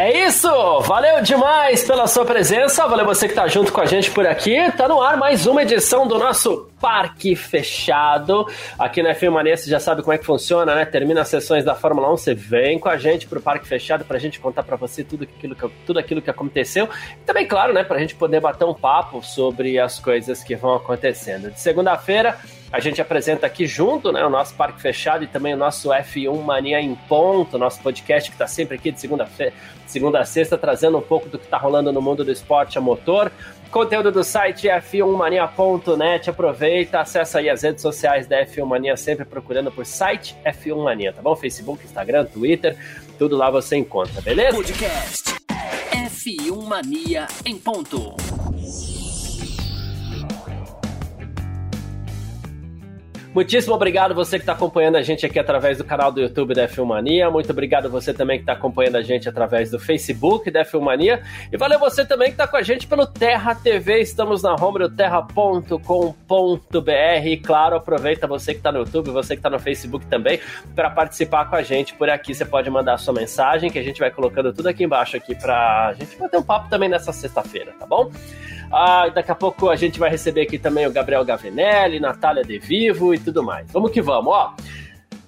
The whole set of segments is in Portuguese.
É isso! Valeu demais pela sua presença, valeu você que tá junto com a gente por aqui. Tá no ar mais uma edição do nosso Parque Fechado. Aqui na F1 Mania você já sabe como é que funciona, né? Termina as sessões da Fórmula 1, você vem com a gente pro Parque Fechado pra gente contar pra você tudo aquilo que, tudo aquilo que aconteceu. E também, claro, né, pra gente poder bater um papo sobre as coisas que vão acontecendo. De segunda-feira, a gente apresenta aqui junto, né, o nosso Parque Fechado e também o nosso F1 Mania em Ponto, nosso podcast que está sempre aqui de segunda-feira, segunda a sexta, trazendo um pouco do que está rolando no mundo do esporte a motor. Conteúdo do site f1mania.net. Aproveita, acessa aí as redes sociais da F1 Mania, sempre procurando por site F1 Mania, tá bom? Facebook, Instagram, Twitter, tudo lá você encontra, beleza? Podcast F1 Mania em ponto. Muitíssimo obrigado você que está acompanhando a gente aqui através do canal do YouTube da Filmania. Muito obrigado você também que está acompanhando a gente através do Facebook da Filmania. E valeu você também que está com a gente pelo Terra TV. Estamos na home do terra.com.br. Claro, aproveita você que está no YouTube, você que está no Facebook também, para participar com a gente por aqui. Você pode mandar a sua mensagem, que a gente vai colocando tudo aqui embaixo aqui para a gente bater um papo também nessa sexta-feira, tá bom? Ah, daqui a pouco a gente vai receber aqui também o Gabriel Gavinelli, Natália De Vivo e tudo mais. Vamos que vamos, ó.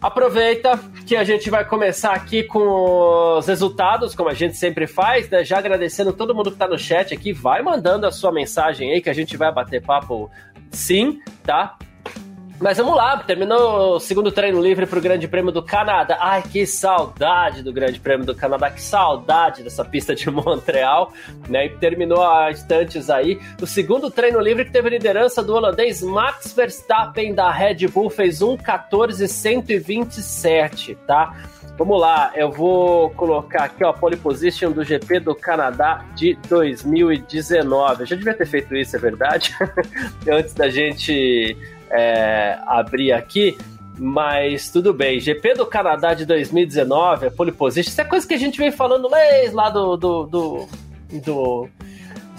Aproveita que a gente vai começar aqui com os resultados, como a gente sempre faz, né? Já agradecendo todo mundo que tá no chat aqui, vai mandando a sua mensagem aí que a gente vai bater papo sim, tá? Mas vamos lá, terminou o segundo treino livre para o Grande Prêmio do Canadá. Ai, que saudade do Grande Prêmio do Canadá, que saudade dessa pista de Montreal, né? E terminou há instantes aí. O segundo treino livre que teve liderança do holandês Max Verstappen da Red Bull, fez 1,14,127, tá? Vamos lá, eu vou colocar aqui ó, a pole position do GP do Canadá de 2019. Eu já devia ter feito isso, é verdade? Antes da gente é, abrir aqui, mas tudo bem. GP do Canadá de 2019, a pole position, isso é coisa que a gente vem falando lá do, do, do, do,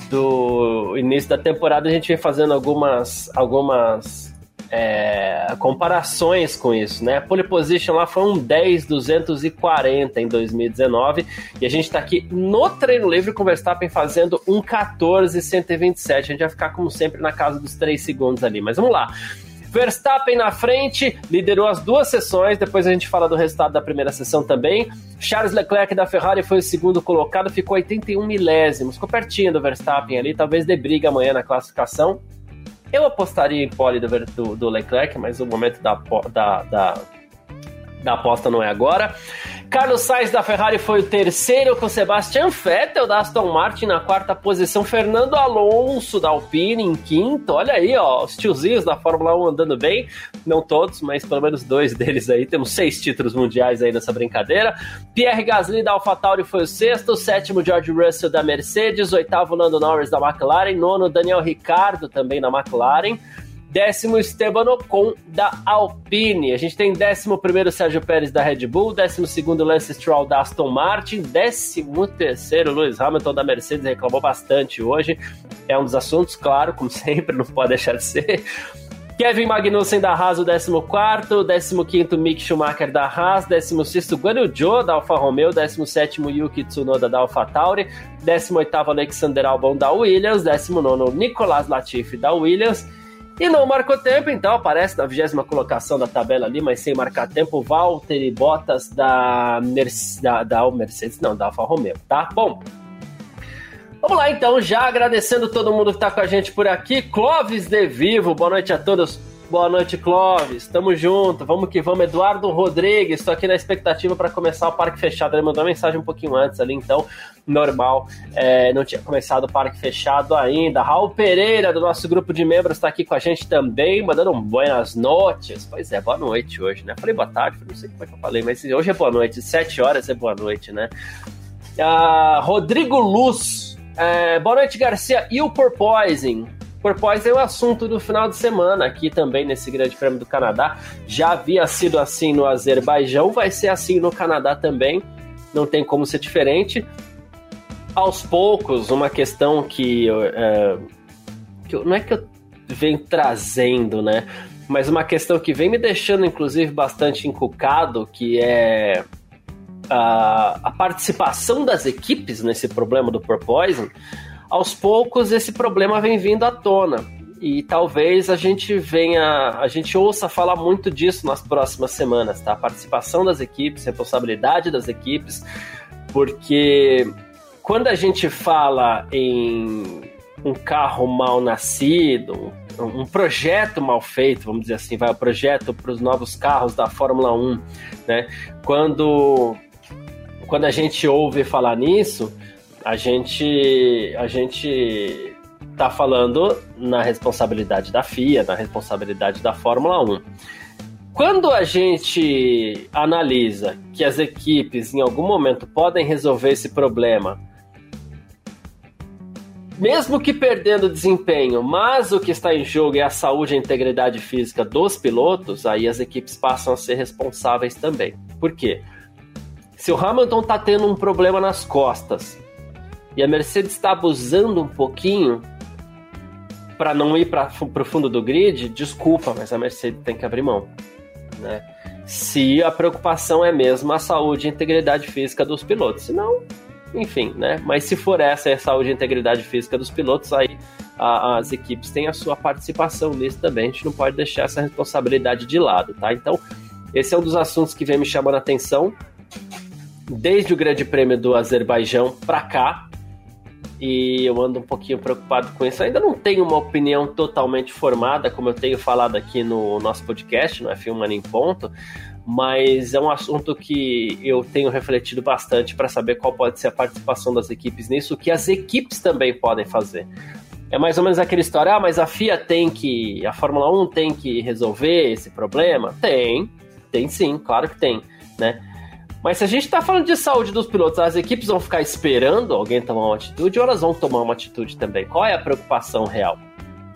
do início da temporada, a gente vem fazendo algumas, algumas é, comparações com isso, né? A pole position lá foi um 10,240 em 2019 e a gente está aqui no treino livre com o Verstappen fazendo um 14,127. A gente vai ficar, como sempre, na casa dos 3 segundos ali, mas vamos lá. Verstappen na frente, liderou as duas sessões, depois a gente fala do resultado da primeira sessão também. Charles Leclerc da Ferrari foi o segundo colocado, ficou 81 milésimos, ficou pertinho do Verstappen ali, talvez dê briga amanhã na classificação. Eu apostaria em pole do, do, Leclerc, mas o momento da, da, da, da aposta não é agora. Carlos Sainz da Ferrari foi o terceiro, com Sebastian Vettel da Aston Martin na quarta posição, Fernando Alonso da Alpine em quinto. Olha aí, ó, os tiozinhos da Fórmula 1 andando bem, não todos, mas pelo menos dois deles aí. Temos seis títulos mundiais aí nessa brincadeira. Pierre Gasly da AlphaTauri foi o sexto, sétimo George Russell da Mercedes, oitavo Lando Norris da McLaren, nono Daniel Ricciardo também da McLaren. Décimo Esteban Ocon da Alpine. A gente tem décimo primeiro Sérgio Pérez da Red Bull, décimo segundo Lance Stroll da Aston Martin, décimo terceiro Lewis Hamilton da Mercedes reclamou bastante hoje. É um dos assuntos, claro, como sempre, não pode deixar de ser. Kevin Magnussen da Haas, o 14, 15 Mick Schumacher da Haas, 16 Guan Yu Zhou da Alfa Romeo, 17 Yuki Tsunoda da Alfa Tauri, 18 Alexander Albon da Williams, 19 Nicolas Latifi da Williams, e não marcou tempo, então aparece na vigésima colocação da tabela ali, mas sem marcar tempo, Valtteri Bottas da, Mercedes, da, da Mercedes, não, da Alfa Romeo, tá? Bom, Vamos lá então, já agradecendo todo mundo que está com a gente por aqui. Clóvis de Vivo, boa noite a todos. Boa noite, Clóvis. Tamo junto. Vamos que vamos. Eduardo Rodrigues, estou aqui na expectativa para começar o parque fechado. Ele mandou uma mensagem um pouquinho antes ali, então, normal. É, não tinha começado o parque fechado ainda. Raul Pereira, do nosso grupo de membros, está aqui com a gente também, mandando um buenas noites. Pois é, boa noite hoje, né? Falei boa tarde, não sei como é que eu falei, mas hoje é boa noite. Sete horas é boa noite, né? Ah, Rodrigo Luz. É, boa noite, Garcia. E o Porpoising? Porpoise é o assunto do final de semana aqui também nesse Grande Prêmio do Canadá. Já havia sido assim no Azerbaijão, vai ser assim no Canadá também. Não tem como ser diferente. Aos poucos, uma questão que, é, que não é que eu venho trazendo, né? Mas uma questão que vem me deixando, inclusive, bastante encucado, que é a, a participação das equipes nesse problema do Porpoising aos poucos esse problema vem vindo à tona. E talvez a gente venha, a gente ouça falar muito disso nas próximas semanas, tá? A participação das equipes, responsabilidade das equipes, porque quando a gente fala em um carro mal nascido, um projeto mal feito, vamos dizer assim, vai o projeto para os novos carros da Fórmula 1, né? Quando quando a gente ouve falar nisso, a gente a gente tá falando na responsabilidade da FIA, na responsabilidade da Fórmula 1. Quando a gente analisa que as equipes em algum momento podem resolver esse problema, mesmo que perdendo desempenho, mas o que está em jogo é a saúde e a integridade física dos pilotos, aí as equipes passam a ser responsáveis também. Por quê? Se o Hamilton está tendo um problema nas costas e a Mercedes está abusando um pouquinho para não ir para o fundo do grid, desculpa, mas a Mercedes tem que abrir mão. Né? Se a preocupação é mesmo a saúde e integridade física dos pilotos. Senão, enfim, né? Mas se for essa é a saúde e integridade física dos pilotos, aí a, as equipes têm a sua participação nisso também. A gente não pode deixar essa responsabilidade de lado, tá? Então, esse é um dos assuntos que vem me chamando a atenção desde o Grande Prêmio do Azerbaijão para cá, e eu ando um pouquinho preocupado com isso. ainda não tenho uma opinião totalmente formada, como eu tenho falado aqui no nosso podcast, no F1 Mania em Ponto, mas é um assunto que eu tenho refletido bastante para saber qual pode ser a participação das equipes nisso, o que as equipes também podem fazer. É mais ou menos aquela história, ah, mas a FIA tem que, a Fórmula 1 tem que resolver esse problema? Tem, tem sim, claro que tem, né? Mas se a gente está falando de saúde dos pilotos, as equipes vão ficar esperando alguém tomar uma atitude ou elas vão tomar uma atitude também? Qual é a preocupação real?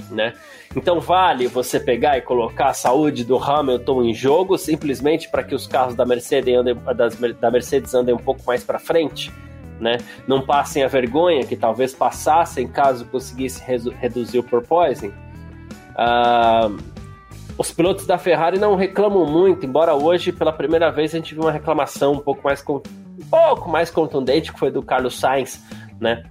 Né? Então vale você pegar e colocar a saúde do Hamilton em jogo simplesmente para que os carros da Mercedes andem, das, da Mercedes andem um pouco mais para frente? Né? Não passem a vergonha que talvez passassem caso conseguisse reduzir o porpoising. Uh, os pilotos da Ferrari não reclamam muito, embora hoje, pela primeira vez, a gente viu uma reclamação um pouco mais, um pouco mais contundente, que foi do Carlos Sainz, né?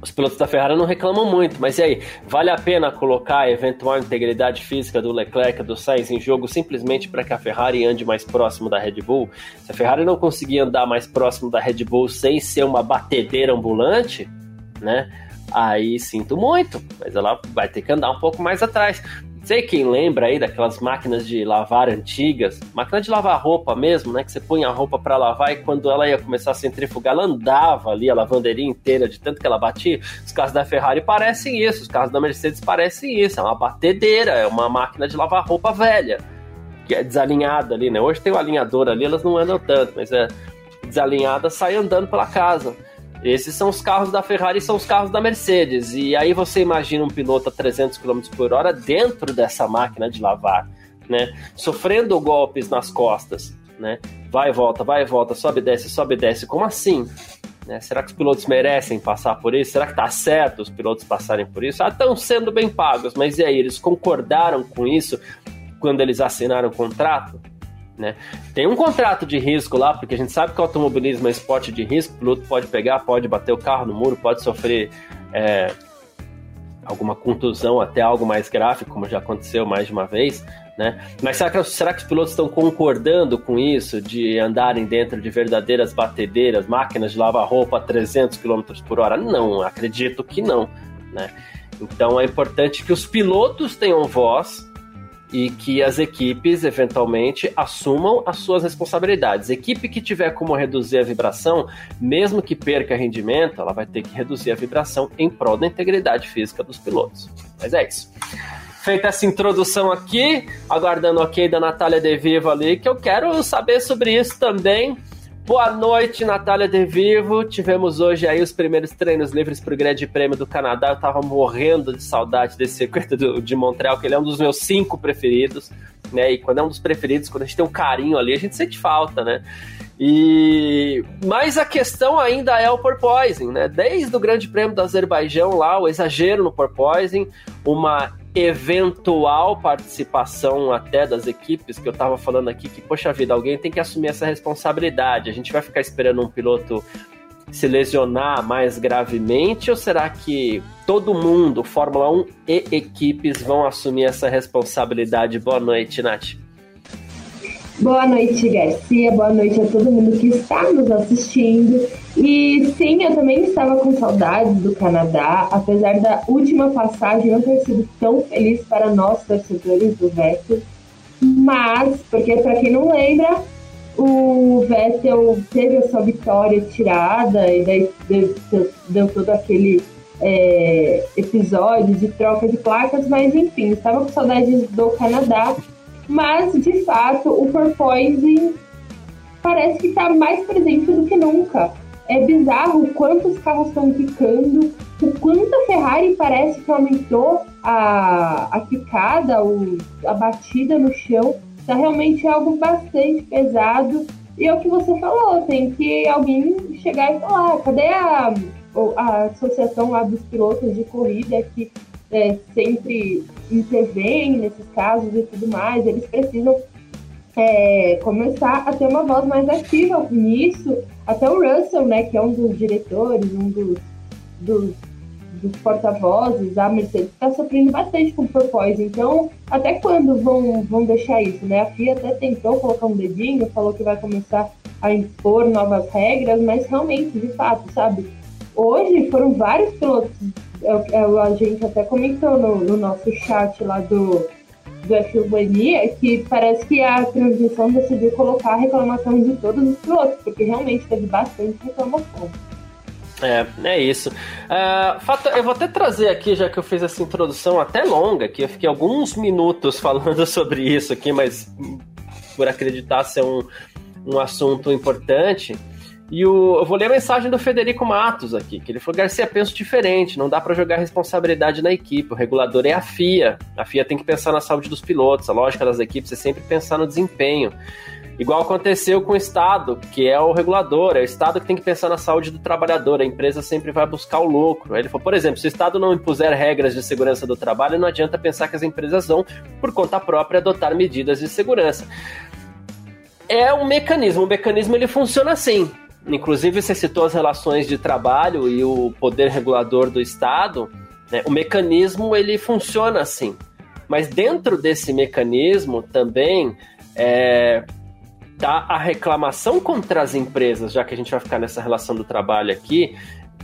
Os pilotos da Ferrari não reclamam muito, mas e aí? Vale a pena colocar a eventual integridade física do Leclerc, do Sainz em jogo simplesmente para que a Ferrari ande mais próximo da Red Bull? Se a Ferrari não conseguir andar mais próximo da Red Bull sem ser uma batedeira ambulante, né? Aí sinto muito, mas ela vai ter que andar um pouco mais atrás. Sei quem lembra aí daquelas máquinas de lavar antigas, máquina de lavar roupa mesmo, né? Que você põe a roupa para lavar e quando ela ia começar a centrifugar, ela andava ali a lavanderia inteira de tanto que ela batia. Os carros da Ferrari parecem isso, os carros da Mercedes parecem isso. É uma batedeira, é uma máquina de lavar roupa velha, que é desalinhada ali, né? Hoje tem o alinhador ali, elas não andam tanto, mas é desalinhada, sai andando pela casa. Esses são os carros da Ferrari, são os carros da Mercedes. E aí você imagina um piloto a 300 km por hora dentro dessa máquina de lavar, né? Sofrendo golpes nas costas, né? Vai e volta, vai e volta, sobe e desce, sobe e desce. Como assim? Né? Será que os pilotos merecem passar por isso? Será que tá certo os pilotos passarem por isso? Ah, estão sendo bem pagos, mas e aí? Eles concordaram com isso quando eles assinaram o contrato? Né? Tem um contrato de risco lá, porque a gente sabe que o automobilismo é esporte de risco, o piloto pode pegar, pode bater o carro no muro, pode sofrer é, alguma contusão, até algo mais grave, como já aconteceu mais de uma vez. Né? Mas será que, será que os pilotos estão concordando com isso, de andarem dentro de verdadeiras batedeiras, máquinas de lavar roupa a 300 km por hora? Não, acredito que não. Né? Então é importante que os pilotos tenham voz e que as equipes eventualmente assumam as suas responsabilidades. Equipe que tiver como reduzir a vibração, mesmo que perca rendimento, ela vai ter que reduzir a vibração em prol da integridade física dos pilotos. Mas é isso. Feita essa introdução aqui, aguardando o ok da Natália De Vivo ali, que eu quero saber sobre isso também Boa noite, Natália De Vivo. Tivemos hoje aí os primeiros treinos livres para o Grande Prêmio do Canadá. Eu tava morrendo de saudade desse circuito do, de Montreal, que ele é um dos meus cinco preferidos, né? E quando é um dos preferidos, quando a gente tem um carinho ali, a gente sente falta, né? E mas a questão ainda é o porpoising, né? Desde o Grande Prêmio do Azerbaijão lá, o exagero no porpoising, uma eventual participação até das equipes que eu tava falando aqui que poxa vida, alguém tem que assumir essa responsabilidade. A gente vai ficar esperando um piloto se lesionar mais gravemente ou será que todo mundo, Fórmula 1 e equipes vão assumir essa responsabilidade? Boa noite, Nath. Boa noite, Garcia. Boa noite a todo mundo que está nos assistindo. E sim, eu também estava com saudades do Canadá, apesar da última passagem não ter sido tão feliz para nós, torcedores do Vettel. Mas, porque para quem não lembra, o Vettel teve a sua vitória tirada e daí deu, todo aquele é, episódio de troca de placas, mas enfim, estava com saudades do Canadá mas, de fato, o porpoising parece que está mais presente do que nunca. É bizarro quantos carros estão ficando, o quanto a Ferrari parece que aumentou a, a picada, o, a batida no chão. Está realmente algo bastante pesado. E é o que você falou, tem que alguém chegar e falar, cadê a, a associação lá dos pilotos de corrida que é, sempre intervém nesses casos e tudo mais, eles precisam é, começar a ter uma voz mais ativa nisso. Até o Russell, né, que é um dos diretores, um dos, dos, dos porta-vozes, a Mercedes está sofrendo bastante com o propósito. Então, até quando vão, vão deixar isso? Né? A FIA até tentou colocar um dedinho, falou que vai começar a impor novas regras, mas realmente, de fato, sabe? Hoje foram vários pilotos a gente até comentou no, no nosso chat lá do, do F1 que parece que a transmissão decidiu colocar a reclamação de todos os pilotos, porque realmente teve bastante reclamação. É, é isso. Uh, fato, eu vou até trazer aqui, já que eu fiz essa introdução até longa, que eu fiquei alguns minutos falando sobre isso aqui, mas por acreditar ser um, um assunto importante. E o, eu vou ler a mensagem do Federico Matos aqui, que ele falou: Garcia, penso diferente, não dá para jogar responsabilidade na equipe, o regulador é a FIA. A FIA tem que pensar na saúde dos pilotos, a lógica das equipes é sempre pensar no desempenho. Igual aconteceu com o Estado, que é o regulador, é o Estado que tem que pensar na saúde do trabalhador, a empresa sempre vai buscar o lucro. Aí ele falou, por exemplo, se o Estado não impuser regras de segurança do trabalho, não adianta pensar que as empresas vão, por conta própria, adotar medidas de segurança. É um mecanismo, o mecanismo ele funciona assim. Inclusive, você citou as relações de trabalho e o poder regulador do Estado. Né? O mecanismo ele funciona assim. Mas dentro desse mecanismo também é, tá a reclamação contra as empresas, já que a gente vai ficar nessa relação do trabalho aqui,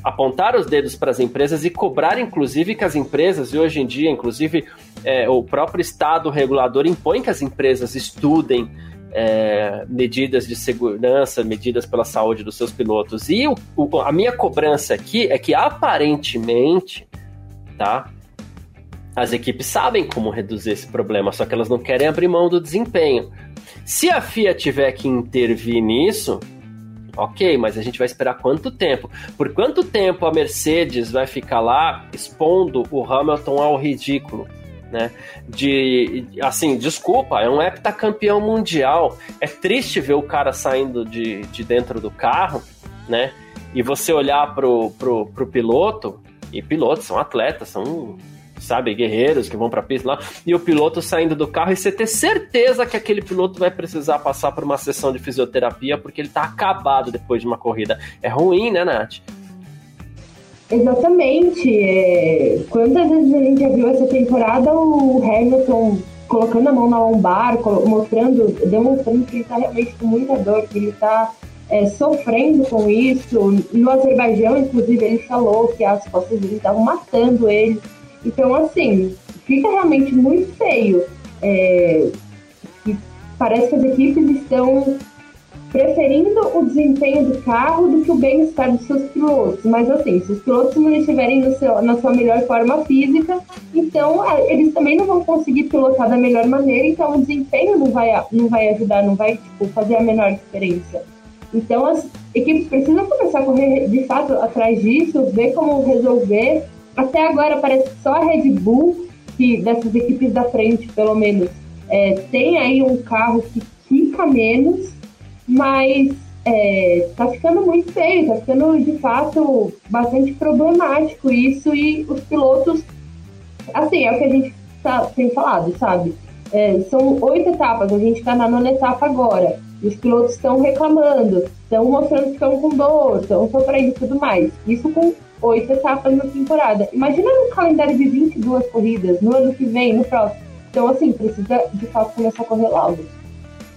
apontar os dedos para as empresas e cobrar, inclusive, que as empresas, e hoje em dia, inclusive, é, o próprio Estado regulador impõe que as empresas estudem é, medidas de segurança, medidas pela saúde dos seus pilotos. E o, o, a minha cobrança aqui é que aparentemente, tá? As equipes sabem como reduzir esse problema, só que elas não querem abrir mão do desempenho. Se a FIA tiver que intervir nisso, ok, mas a gente vai esperar quanto tempo? Por quanto tempo a Mercedes vai ficar lá expondo o Hamilton ao ridículo? Né? De, assim, desculpa, é um heptacampeão mundial. É triste ver o cara saindo de, de dentro do carro, né? E você olhar pro, pro, pro piloto, e pilotos são atletas, são, sabe, guerreiros que vão pra pista lá, e o piloto saindo do carro e você ter certeza que aquele piloto vai precisar passar por uma sessão de fisioterapia porque ele tá acabado depois de uma corrida. É ruim, né, Nath? Exatamente. É... Quantas vezes a gente já viu essa temporada o Hamilton colocando a mão na lombar, mostrando, demonstrando que ele está realmente com muita dor, que ele está é, sofrendo com isso. No Azerbaijão, inclusive, ele falou que as costas dele estavam matando ele. Então, assim, fica realmente muito feio. É, parece que as equipes estão preferindo o desempenho do carro do que o bem-estar dos seus pilotos. Mas assim, se os pilotos não estiverem seu, na sua melhor forma física, então é, eles também não vão conseguir pilotar da melhor maneira, então o desempenho não vai, não vai ajudar, não vai tipo, fazer a menor diferença. Então as equipes precisam começar a correr de fato atrás disso, ver como resolver. Até agora parece que só a Red Bull, que dessas equipes da frente, pelo menos, é, tem aí um carro que fica menos, mas é, tá ficando muito feio, tá ficando de fato bastante problemático isso e os pilotos, assim, é o que a gente tá, tem falado, sabe? É, são oito etapas, a gente tá na nona etapa agora. E os pilotos estão reclamando, estão mostrando que estão com dor, estão sofrendo e tudo mais. Isso com oito etapas na temporada. Imagina um calendário de 22 corridas no ano que vem, no próximo. Então, assim, precisa de fato começar a correr logo.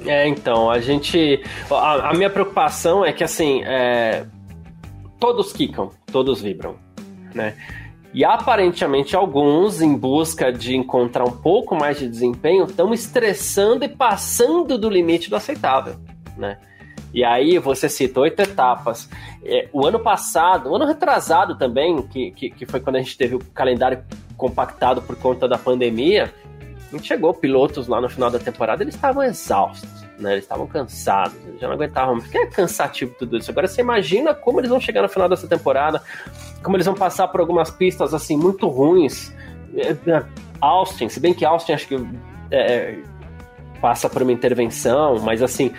É, então, a gente. A, a minha preocupação é que, assim, é, todos quicam, todos vibram, né? E aparentemente alguns, em busca de encontrar um pouco mais de desempenho, estão estressando e passando do limite do aceitável, né? E aí você cita oito etapas. É, o ano passado, o ano retrasado também, que, que, que, foi quando a gente teve o calendário compactado por conta da pandemia, a gente chegou pilotos lá no final da temporada, eles estavam exaustos, né? Eles estavam cansados, eles já não aguentavam. Porque é cansativo tudo isso. Agora você imagina como eles vão chegar no final dessa temporada, como eles vão passar por algumas pistas assim muito ruins. É, é, Austin, se bem que Austin acho que é, passa por uma intervenção, mas assim,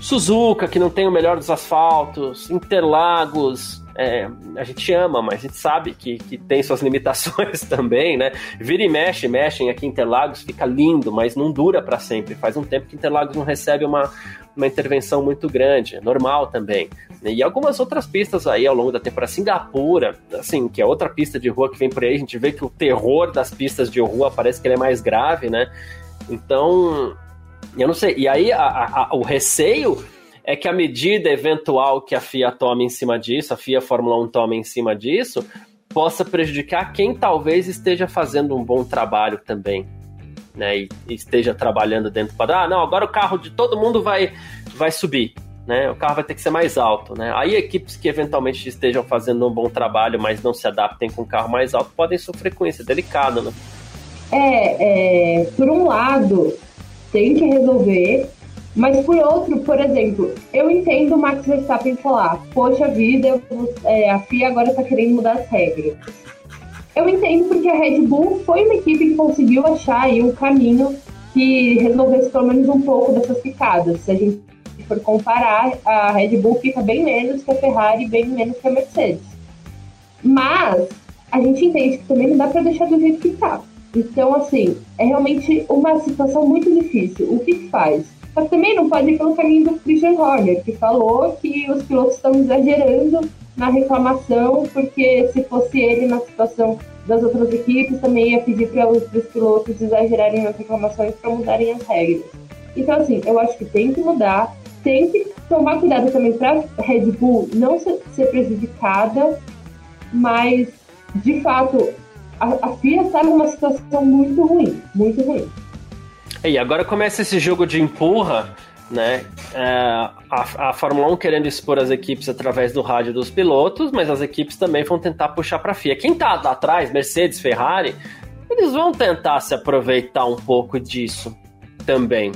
Suzuka, que não tem o melhor dos asfaltos, Interlagos, é, a gente ama, mas a gente sabe que, que tem suas limitações também, né? Vira e mexe, mexem aqui em Interlagos, fica lindo, mas não dura para sempre. Faz um tempo que Interlagos não recebe uma, uma intervenção muito grande, é normal também. E algumas outras pistas aí ao longo da temporada, Singapura, assim, que é outra pista de rua que vem por aí, a gente vê que o terror das pistas de rua parece que ele é mais grave, né? Então, eu não sei. E aí a, a, o receio é que a medida eventual que a FIA tome em cima disso, a FIA Fórmula 1 tome em cima disso, possa prejudicar quem talvez esteja fazendo um bom trabalho também. Né, e, esteja trabalhando dentro para ah, não, agora o carro de todo mundo vai vai subir, né? O carro vai ter que ser mais alto, né? Aí equipes que eventualmente estejam fazendo um bom trabalho, mas não se adaptem com um carro mais alto, podem sofrer com isso, é delicado, né? É, é por um lado, tem que resolver mas por outro, por exemplo, eu entendo o Max Verstappen falar, poxa vida, é, a FIA agora está querendo mudar as regras. Eu entendo porque a Red Bull foi uma equipe que conseguiu achar aí um caminho que resolvesse pelo menos um pouco dessas picadas. Se a gente for comparar, a Red Bull fica bem menos que a Ferrari, bem menos que a Mercedes. Mas a gente entende que também não dá para deixar do jeito que está. Então, assim, é realmente uma situação muito difícil. O que faz? Mas também não pode ir pelo caminho do Christian Horner, que falou que os pilotos estão exagerando na reclamação, porque se fosse ele na situação das outras equipes, também ia pedir para os pilotos exagerarem nas reclamações para mudarem as regras. Então, assim, eu acho que tem que mudar, tem que tomar cuidado também para Red Bull não ser, ser prejudicada, mas, de fato, a, a FIA está numa situação muito ruim, muito ruim. E agora começa esse jogo de empurra, né? É, a, a Fórmula 1 querendo expor as equipes através do rádio dos pilotos, mas as equipes também vão tentar puxar para a FIA. Quem tá atrás, Mercedes, Ferrari, eles vão tentar se aproveitar um pouco disso também.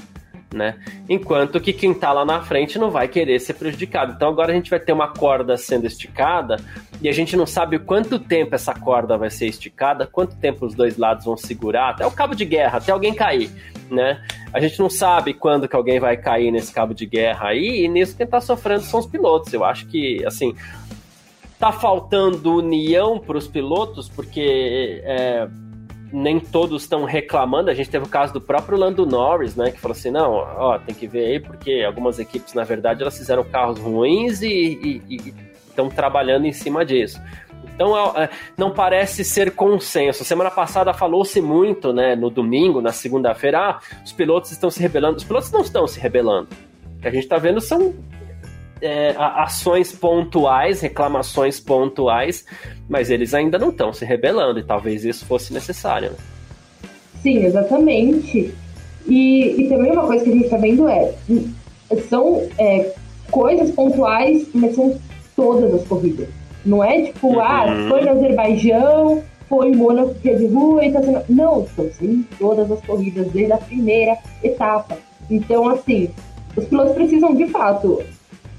Né? Enquanto que quem tá lá na frente não vai querer ser prejudicado. Então agora a gente vai ter uma corda sendo esticada e a gente não sabe quanto tempo essa corda vai ser esticada, quanto tempo os dois lados vão segurar, até o cabo de guerra, até alguém cair né? A gente não sabe quando que alguém vai cair nesse cabo de guerra aí, e nisso quem tá sofrendo são os pilotos. Eu acho que, assim, tá faltando união para os pilotos, porque é, nem todos estão reclamando. A gente teve o caso do próprio Lando Norris, né? Que falou assim: não, ó, tem que ver aí, porque algumas equipes, na verdade, elas fizeram carros ruins e estão trabalhando em cima disso. Então é, é, não parece ser consenso. Semana passada falou-se muito, né, no domingo, na segunda-feira, ah, os pilotos estão se rebelando. Os pilotos não estão se rebelando. O que a gente está vendo são é, ações pontuais, reclamações pontuais, mas eles ainda não estão se rebelando e talvez isso fosse necessário. Né? Sim, exatamente. E, e, também uma coisa que a gente está vendo é são é, coisas pontuais, mas são todas as corridas. Não é tipo, ah, uhum. ah, foi no Azerbaijão, foi em Mônaco que é de rua e tá sendo. Não, estão sendo todas as corridas, desde a primeira etapa. Então, assim, os pilotos precisam de fato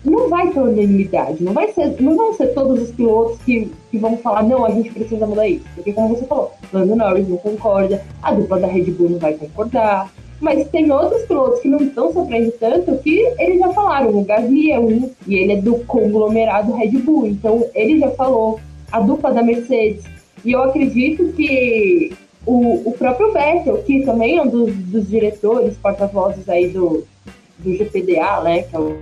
não vai ter unanimidade, não, vai ser, não vão ser todos os pilotos que, que vão falar, não, a gente precisa mudar isso. Porque, como você falou, Lando Norris não concorda, a dupla da Red Bull não vai concordar. Mas tem outros pilotos que não estão sofrendo tanto que eles já falaram. O Gasly é um, e ele é do conglomerado Red Bull. Então, ele já falou. A dupla da Mercedes. E eu acredito que o, o próprio Vettel, que também é um dos, dos diretores, porta-vozes aí do, do GPDA, né? Que é o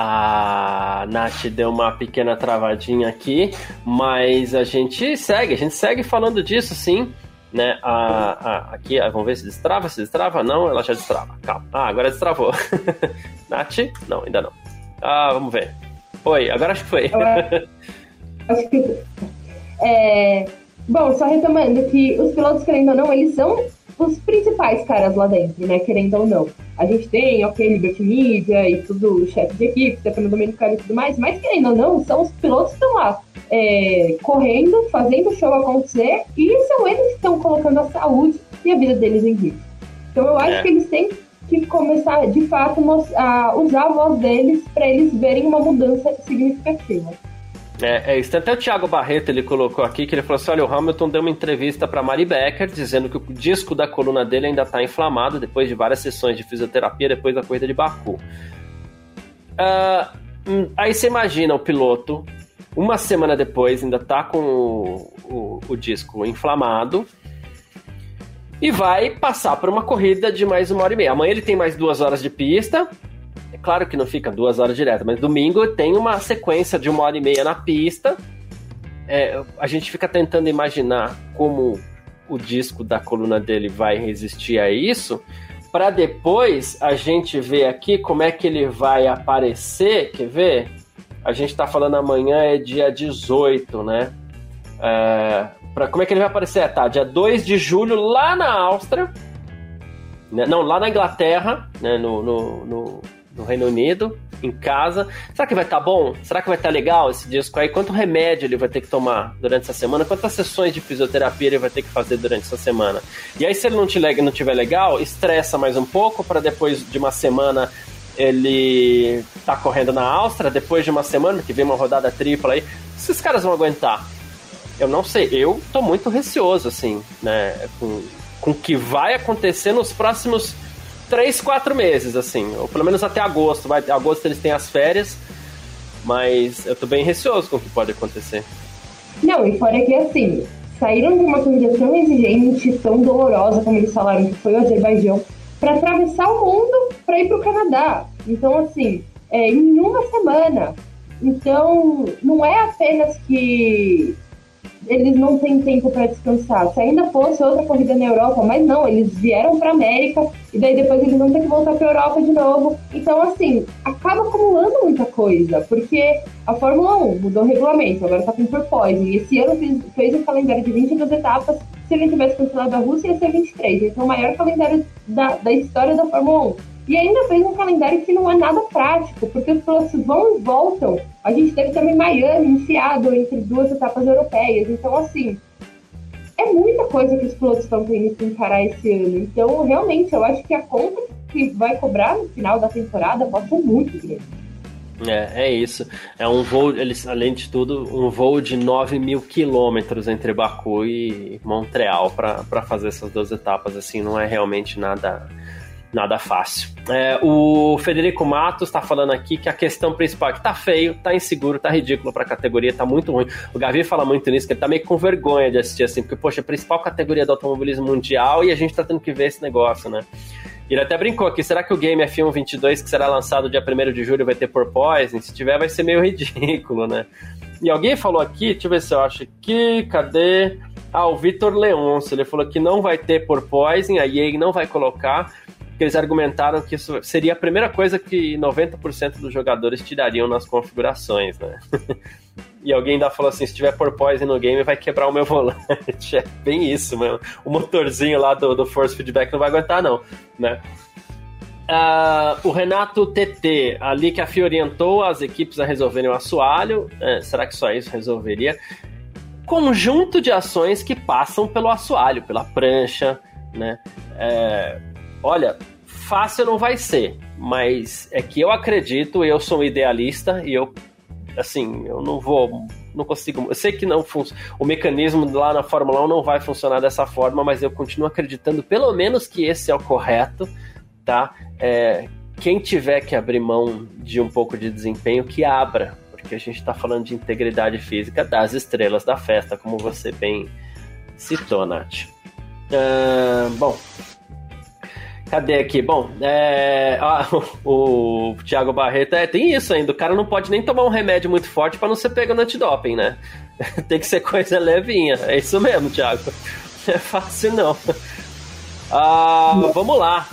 A Nath deu uma pequena travadinha aqui, mas a gente segue, a gente segue falando disso sim. Né, a, a, aqui, vamos ver se destrava, se destrava, não, ela já destrava, calma, ah, agora destravou. Nath, não, ainda não. Ah, vamos ver, foi, agora acho que foi. Acho que é, bom, só retomando que os pilotos, querendo ou não, eles são os principais caras lá dentro, né? Querendo ou não. A gente tem, ok, Liberty Media e tudo, chefe de equipe, Stefano Domenicali e tudo mais, mas querendo ou não, são os pilotos que estão lá é, correndo, fazendo o show acontecer e são eles que estão colocando a saúde e a vida deles em risco. Então eu acho é. que eles têm que começar, de fato, a usar a voz deles para eles verem uma mudança significativa. É, é isso. Até o Thiago Barreto ele colocou aqui que ele falou assim: olha, o Hamilton deu uma entrevista para Mari Becker dizendo que o disco da coluna dele ainda está inflamado depois de várias sessões de fisioterapia depois da corrida de Baku. Uh, aí você imagina o piloto, uma semana depois, ainda tá com o, o, o disco inflamado e vai passar por uma corrida de mais uma hora e meia. Amanhã ele tem mais duas horas de pista é claro que não fica duas horas direto, mas domingo tem uma sequência de uma hora e meia na pista. É, a gente fica tentando imaginar como o disco da coluna dele vai resistir a isso, para depois a gente ver aqui como é que ele vai aparecer. Quer ver? A gente está falando amanhã é dia 18, né? É, pra, como é que ele vai aparecer? É, tá, dia 2 de julho lá na Áustria. Né? Não, lá na Inglaterra, né? no, no, no no Reino Unido, em casa. Será que vai estar tá bom? Será que vai estar tá legal esse disco aí? Quanto remédio ele vai ter que tomar durante essa semana? Quantas sessões de fisioterapia ele vai ter que fazer durante essa semana? E aí, se ele não não tiver legal, estressa mais um pouco para depois de uma semana ele tá correndo na Áustria, depois de uma semana que vem uma rodada tripla aí. Esses caras vão aguentar? Eu não sei, eu tô muito receoso, assim, né, com, com o que vai acontecer nos próximos três, quatro meses, assim. Ou pelo menos até agosto. Vai, agosto eles têm as férias. Mas eu tô bem receoso com o que pode acontecer. Não, e fora que assim, saíram de uma corrida tão exigente, tão dolorosa, como eles falaram, que foi o Azerbaijão, para atravessar o mundo para ir para o Canadá. Então, assim, é, em uma semana. Então, não é apenas que eles não têm tempo para descansar. Se ainda fosse outra corrida na Europa, mas não, eles vieram para América e daí depois eles vão ter que voltar para Europa de novo. Então, assim, acaba acumulando muita coisa, porque a Fórmula 1 mudou o regulamento, agora tá com porpoise. E esse ano fez, fez um calendário de 22 etapas. Se ele tivesse cancelado a Rússia, ia ser 23. Então, o maior calendário da, da história da Fórmula 1. E ainda fez um calendário que não é nada prático, porque os pilotos vão e voltam. A gente teve também Miami enfiado entre duas etapas europeias. Então, assim, é muita coisa que os pilotos estão tendo que encarar esse ano. Então, realmente, eu acho que a conta que vai cobrar no final da temporada pode ser muito grande. É, é isso. É um voo, eles, além de tudo, um voo de 9 mil quilômetros entre Baku e Montreal para fazer essas duas etapas. Assim, não é realmente nada nada fácil. É, o Federico Matos está falando aqui que a questão principal é que tá feio, tá inseguro, tá ridículo para a categoria, tá muito ruim. O Gavi fala muito nisso, que ele tá meio com vergonha de assistir assim, porque, poxa, a principal categoria do automobilismo mundial e a gente tá tendo que ver esse negócio, né? Ele até brincou aqui, será que o game F1 22, que será lançado dia 1 de julho, vai ter porpoising? Se tiver, vai ser meio ridículo, né? E alguém falou aqui, deixa eu ver se eu acho aqui, cadê? Ah, o Vitor Leonce, ele falou que não vai ter porpoising, a EA não vai colocar, que eles argumentaram que isso seria a primeira coisa que 90% dos jogadores tirariam nas configurações, né? e alguém ainda falou assim, se tiver porpoise no game, vai quebrar o meu volante. É bem isso, mano. O motorzinho lá do, do Force Feedback não vai aguentar, não, né? Uh, o Renato TT, ali que a FIA orientou as equipes a resolverem o assoalho, é, será que só isso resolveria? Conjunto de ações que passam pelo assoalho, pela prancha, né? É, olha, fácil não vai ser, mas é que eu acredito, eu sou um idealista e eu assim, eu não vou, não consigo, eu sei que não o mecanismo lá na Fórmula 1 não vai funcionar dessa forma, mas eu continuo acreditando pelo menos que esse é o correto, tá? É, quem tiver que abrir mão de um pouco de desempenho, que abra, porque a gente está falando de integridade física das estrelas da festa, como você bem citou, Nath. Uh, bom, Cadê aqui? Bom, é... ah, o, Thiago Barreto é, tem isso ainda. O cara não pode nem tomar um remédio muito forte para não ser pego no antidoping, né? tem que ser coisa levinha. É isso mesmo, Thiago. Não é fácil não. Ah, vamos lá.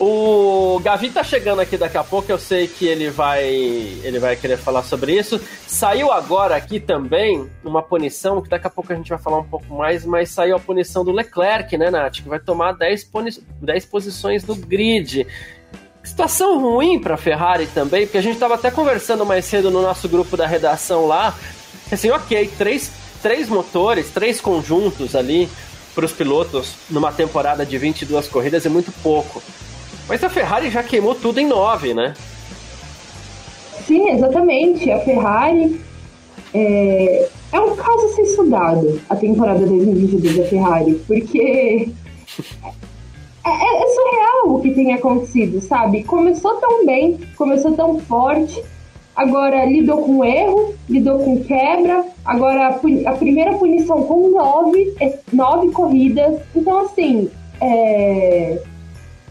O Gavi tá chegando aqui daqui a pouco, eu sei que ele vai ele vai querer falar sobre isso. Saiu agora aqui também uma punição, que daqui a pouco a gente vai falar um pouco mais, mas saiu a punição do Leclerc, né, Nath? Que vai tomar 10, 10 posições no grid. Situação ruim para Ferrari também, porque a gente estava até conversando mais cedo no nosso grupo da redação lá. Assim, ok, três, três motores, três conjuntos ali para os pilotos numa temporada de 22 corridas é muito pouco. Mas a Ferrari já queimou tudo em nove, né? Sim, exatamente. A Ferrari é, é um caso a ser estudado, a temporada 2022 da Ferrari, porque é, é, é, surreal o que tem acontecido, sabe? Começou tão bem, começou tão forte, agora lidou com erro, lidou com quebra, agora a, a primeira punição com nove, é, nove corridas. Então, assim, é,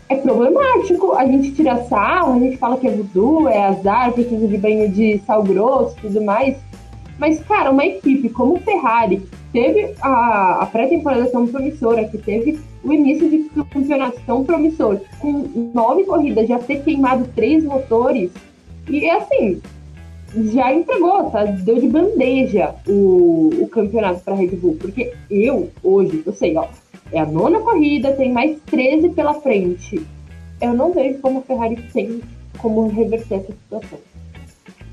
é problemático. A gente tira sarro, a gente fala que é voodoo, é azar, precisa de banho de sal grosso e tudo mais. Mas, cara, uma equipe como Ferrari, que teve a, a pré-temporada tão promissora, que teve o início de campeonato tão promissor, com nove corridas, já ter queimado três motores, e assim, já entregou, tá? Deu de bandeja o, o campeonato para Red Bull. Porque eu, hoje, eu sei, ó, é a nona corrida, tem mais 13 pela frente. Eu não vejo como a Ferrari tem como reverter essa situação.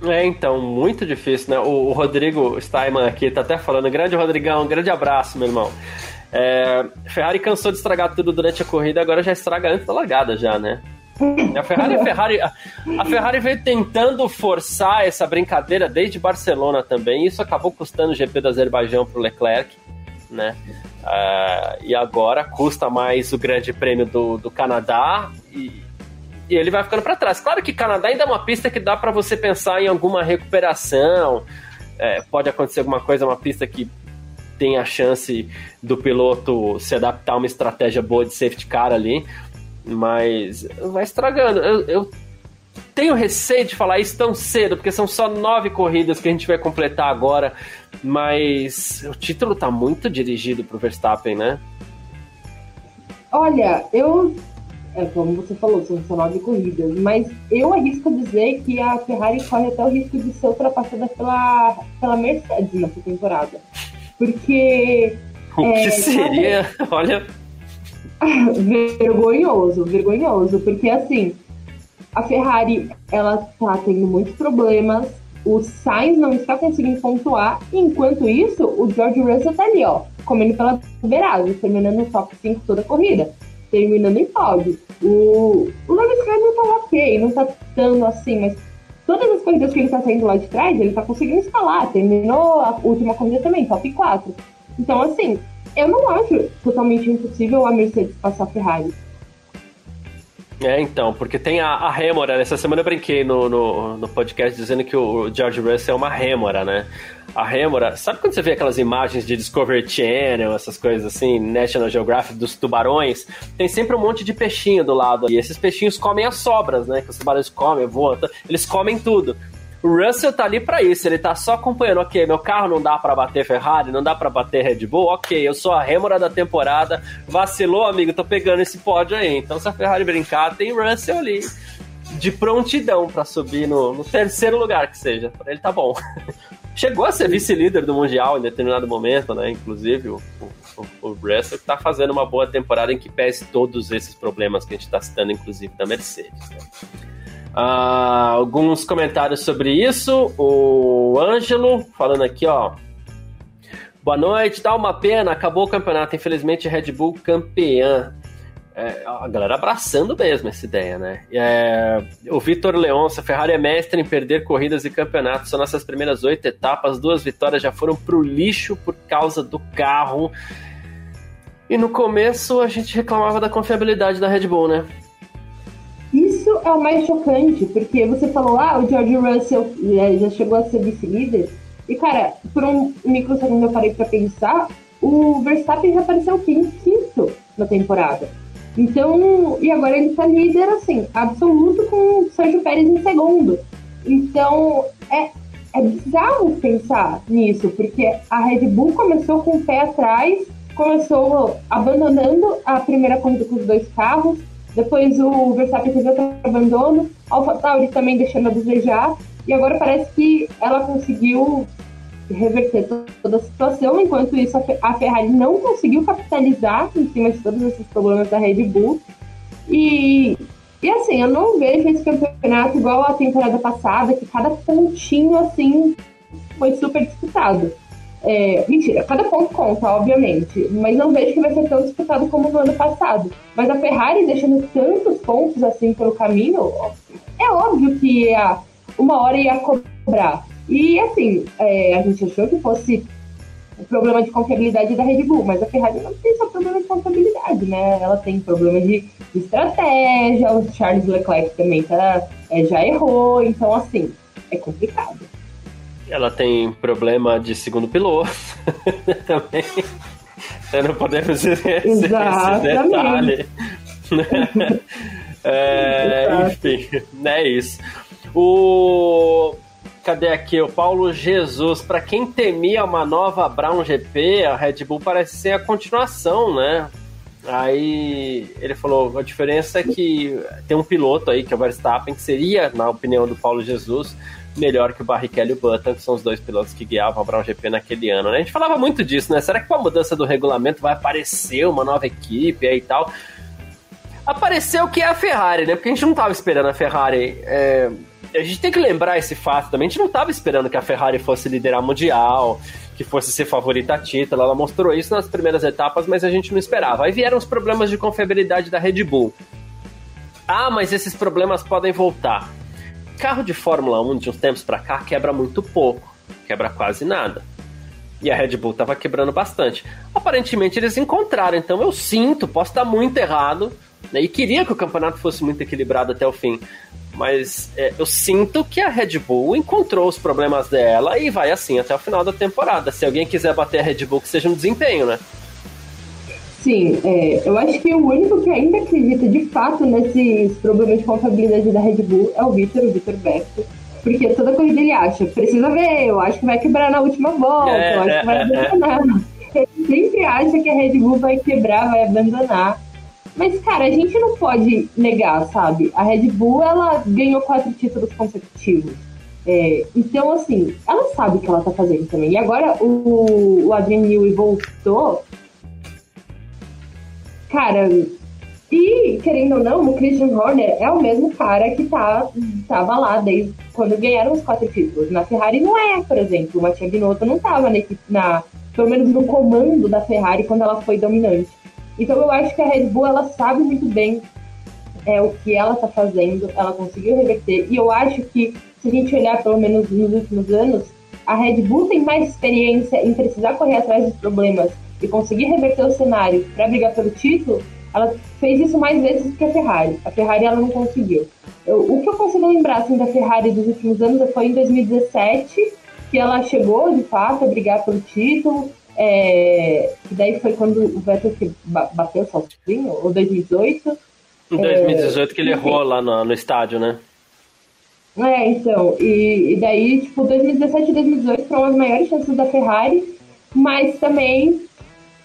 É, então, muito difícil, né? O, o Rodrigo Steinman aqui tá até falando, grande Rodrigão, grande abraço, meu irmão. É, Ferrari cansou de estragar tudo durante a corrida, agora já estraga antes da largada já, né? A Ferrari, a Ferrari, a Ferrari veio tentando forçar essa brincadeira desde Barcelona também. Isso acabou custando o GP do Azerbaijão para o Leclerc, né? Uh, e agora custa mais o Grande Prêmio do, do Canadá e, e ele vai ficando para trás. Claro que Canadá ainda é uma pista que dá para você pensar em alguma recuperação. É, pode acontecer alguma coisa, uma pista que tem a chance do piloto se adaptar a uma estratégia boa de safety car ali, mas vai estragando. Eu, eu tenho receio de falar isso tão cedo, porque são só nove corridas que a gente vai completar agora, mas o título tá muito dirigido pro Verstappen, né? Olha, eu. É, como você falou, são só nove corridas, mas eu arrisco dizer que a Ferrari corre até o risco de ser ultrapassada pela, pela Mercedes nessa temporada. Porque. O é, que seria? Olha. vergonhoso, vergonhoso, porque assim a Ferrari, ela tá tendo muitos problemas. O Sainz não está conseguindo pontuar. Enquanto isso, o George Russell tá ali, ó, comendo pela beirada, terminando no top 5 toda a corrida. Terminando em pódio. O, o Lewis Hamilton tá ok, não tá tão assim, mas todas as corridas que ele tá saindo lá de trás, ele tá conseguindo escalar. Terminou a última corrida também, top 4. Então, assim, eu não acho totalmente impossível a Mercedes passar a Ferrari. É, então, porque tem a, a rêmora. Essa semana eu brinquei no, no, no, podcast dizendo que o George Russell é uma rêmora, né? A rêmora, sabe quando você vê aquelas imagens de Discovery Channel, essas coisas assim, National Geographic dos tubarões? Tem sempre um monte de peixinho do lado. E esses peixinhos comem as sobras, né? Que os tubarões comem, voam, eles comem tudo. O Russell tá ali para isso, ele tá só acompanhando, ok, meu carro não dá para bater Ferrari, não dá para bater Red Bull, ok, eu sou a rêmora da temporada, vacilou, amigo, tô pegando esse pódio aí. Então se a Ferrari brincar, tem Russell ali de prontidão para subir no, no, terceiro lugar que seja. Pra ele tá bom. Chegou a ser vice-líder do Mundial em determinado momento, né? Inclusive, o, o, o Russell tá fazendo uma boa temporada em que pese todos esses problemas que a gente tá citando, inclusive da Mercedes. Né? Uh, alguns comentários sobre isso. O Ângelo falando aqui, ó. Boa noite, dá uma pena, acabou o campeonato. Infelizmente, Red Bull campeã. é, a galera abraçando mesmo essa ideia, né? É, o Vitor Leonça, Ferrari é mestre em perder corridas e campeonatos. São nossas primeiras oito etapas, duas vitórias já foram pro lixo por causa do carro. E no começo a gente reclamava da confiabilidade da Red Bull, né? Isso é o mais chocante, porque você falou, ah, o George Russell já chegou a ser vice-líder. E, cara, por um microsegundo eu parei pra pensar, o Verstappen já apareceu quinto na temporada. Então, e agora ele está líder, assim, absoluto com o Sérgio Pérez em segundo. Então, é, é bizarro pensar nisso, porque a Red Bull começou com o pé atrás, começou abandonando a primeira corrida com os dois carros, depois o Verstappen teve outro abandono, a AlphaTauri também deixando a desejar, e agora parece que ela conseguiu reverter toda a situação, enquanto isso a Ferrari não conseguiu capitalizar em cima de todos esses problemas da Red Bull. E, e assim, eu não vejo esse campeonato igual a temporada passada, que cada pontinho assim foi super disputado. É, mentira, cada ponto conta, obviamente, mas não vejo que vai ser tão disputado como no ano passado. Mas a Ferrari deixando tantos pontos assim pelo caminho, é óbvio que ia, uma hora ia cobrar. E assim, é, a gente achou que fosse o problema de confiabilidade da Red Bull, mas a Ferrari não tem só problema de confiabilidade, né? Ela tem problema de, estratégia, o Charles Leclerc também tá, é, já errou, então assim, é complicado. Ela tem problema de segundo piloto também. Não podemos dizer esse, esse detalhe. é, enfim, é isso. O Cadê aqui? O Paulo Jesus. Para quem temia uma nova Brown GP, a Red Bull parece ser a continuação, né? Aí ele falou: a diferença é que tem um piloto aí, que é o Verstappen, que seria, na opinião do Paulo Jesus, melhor que o Barrichello e o Button, que são os dois pilotos que guiavam a Brown GP naquele ano, né? A gente falava muito disso, né? Será que com a mudança do regulamento vai aparecer uma nova equipe aí e tal? Apareceu que é a Ferrari, né? Porque a gente não tava esperando a Ferrari. É a gente tem que lembrar esse fato também. A gente não estava esperando que a Ferrari fosse liderar mundial, que fosse ser favorita a título. Ela mostrou isso nas primeiras etapas, mas a gente não esperava. Aí vieram os problemas de confiabilidade da Red Bull. Ah, mas esses problemas podem voltar. Carro de Fórmula 1 de uns tempos para cá quebra muito pouco, quebra quase nada. E a Red Bull estava quebrando bastante. Aparentemente eles encontraram, então eu sinto, posso estar muito errado, né, e queria que o campeonato fosse muito equilibrado até o fim. Mas é, eu sinto que a Red Bull encontrou os problemas dela e vai assim até o final da temporada. Se alguém quiser bater a Red Bull, que seja um desempenho, né? Sim, é, eu acho que o único que ainda acredita de fato nesses problemas de confiabilidade da Red Bull é o Vitor, o Vitor Beto. Porque toda corrida ele acha, precisa ver, eu acho que vai quebrar na última volta, eu acho que vai abandonar. Ele sempre acha que a Red Bull vai quebrar, vai abandonar. Mas, cara, a gente não pode negar, sabe? A Red Bull, ela ganhou quatro títulos consecutivos. É, então, assim, ela sabe o que ela tá fazendo também. E agora o, o Adrian Newey voltou. Cara, e querendo ou não, o Christian Horner é o mesmo cara que tá, tava lá desde quando ganharam os quatro títulos. Na Ferrari não é, por exemplo. O Mattia Binotto não tava na, na, pelo menos no comando da Ferrari quando ela foi dominante. Então eu acho que a Red Bull ela sabe muito bem é, o que ela está fazendo, ela conseguiu reverter. E eu acho que se a gente olhar pelo menos nos últimos anos, a Red Bull tem mais experiência em precisar correr atrás dos problemas e conseguir reverter o cenário para brigar pelo título. Ela fez isso mais vezes que a Ferrari. A Ferrari ela não conseguiu. Eu, o que eu consigo lembrar assim, da Ferrari dos últimos anos foi em 2017 que ela chegou de fato a brigar pelo título, é, que daí foi quando o Vettel que bateu sozinho, ou 2018. Em 2018 é, que ele errou lá no, no estádio, né? É, então, e, e, daí, tipo, 2017 e 2018 foram as maiores chances da Ferrari, mas também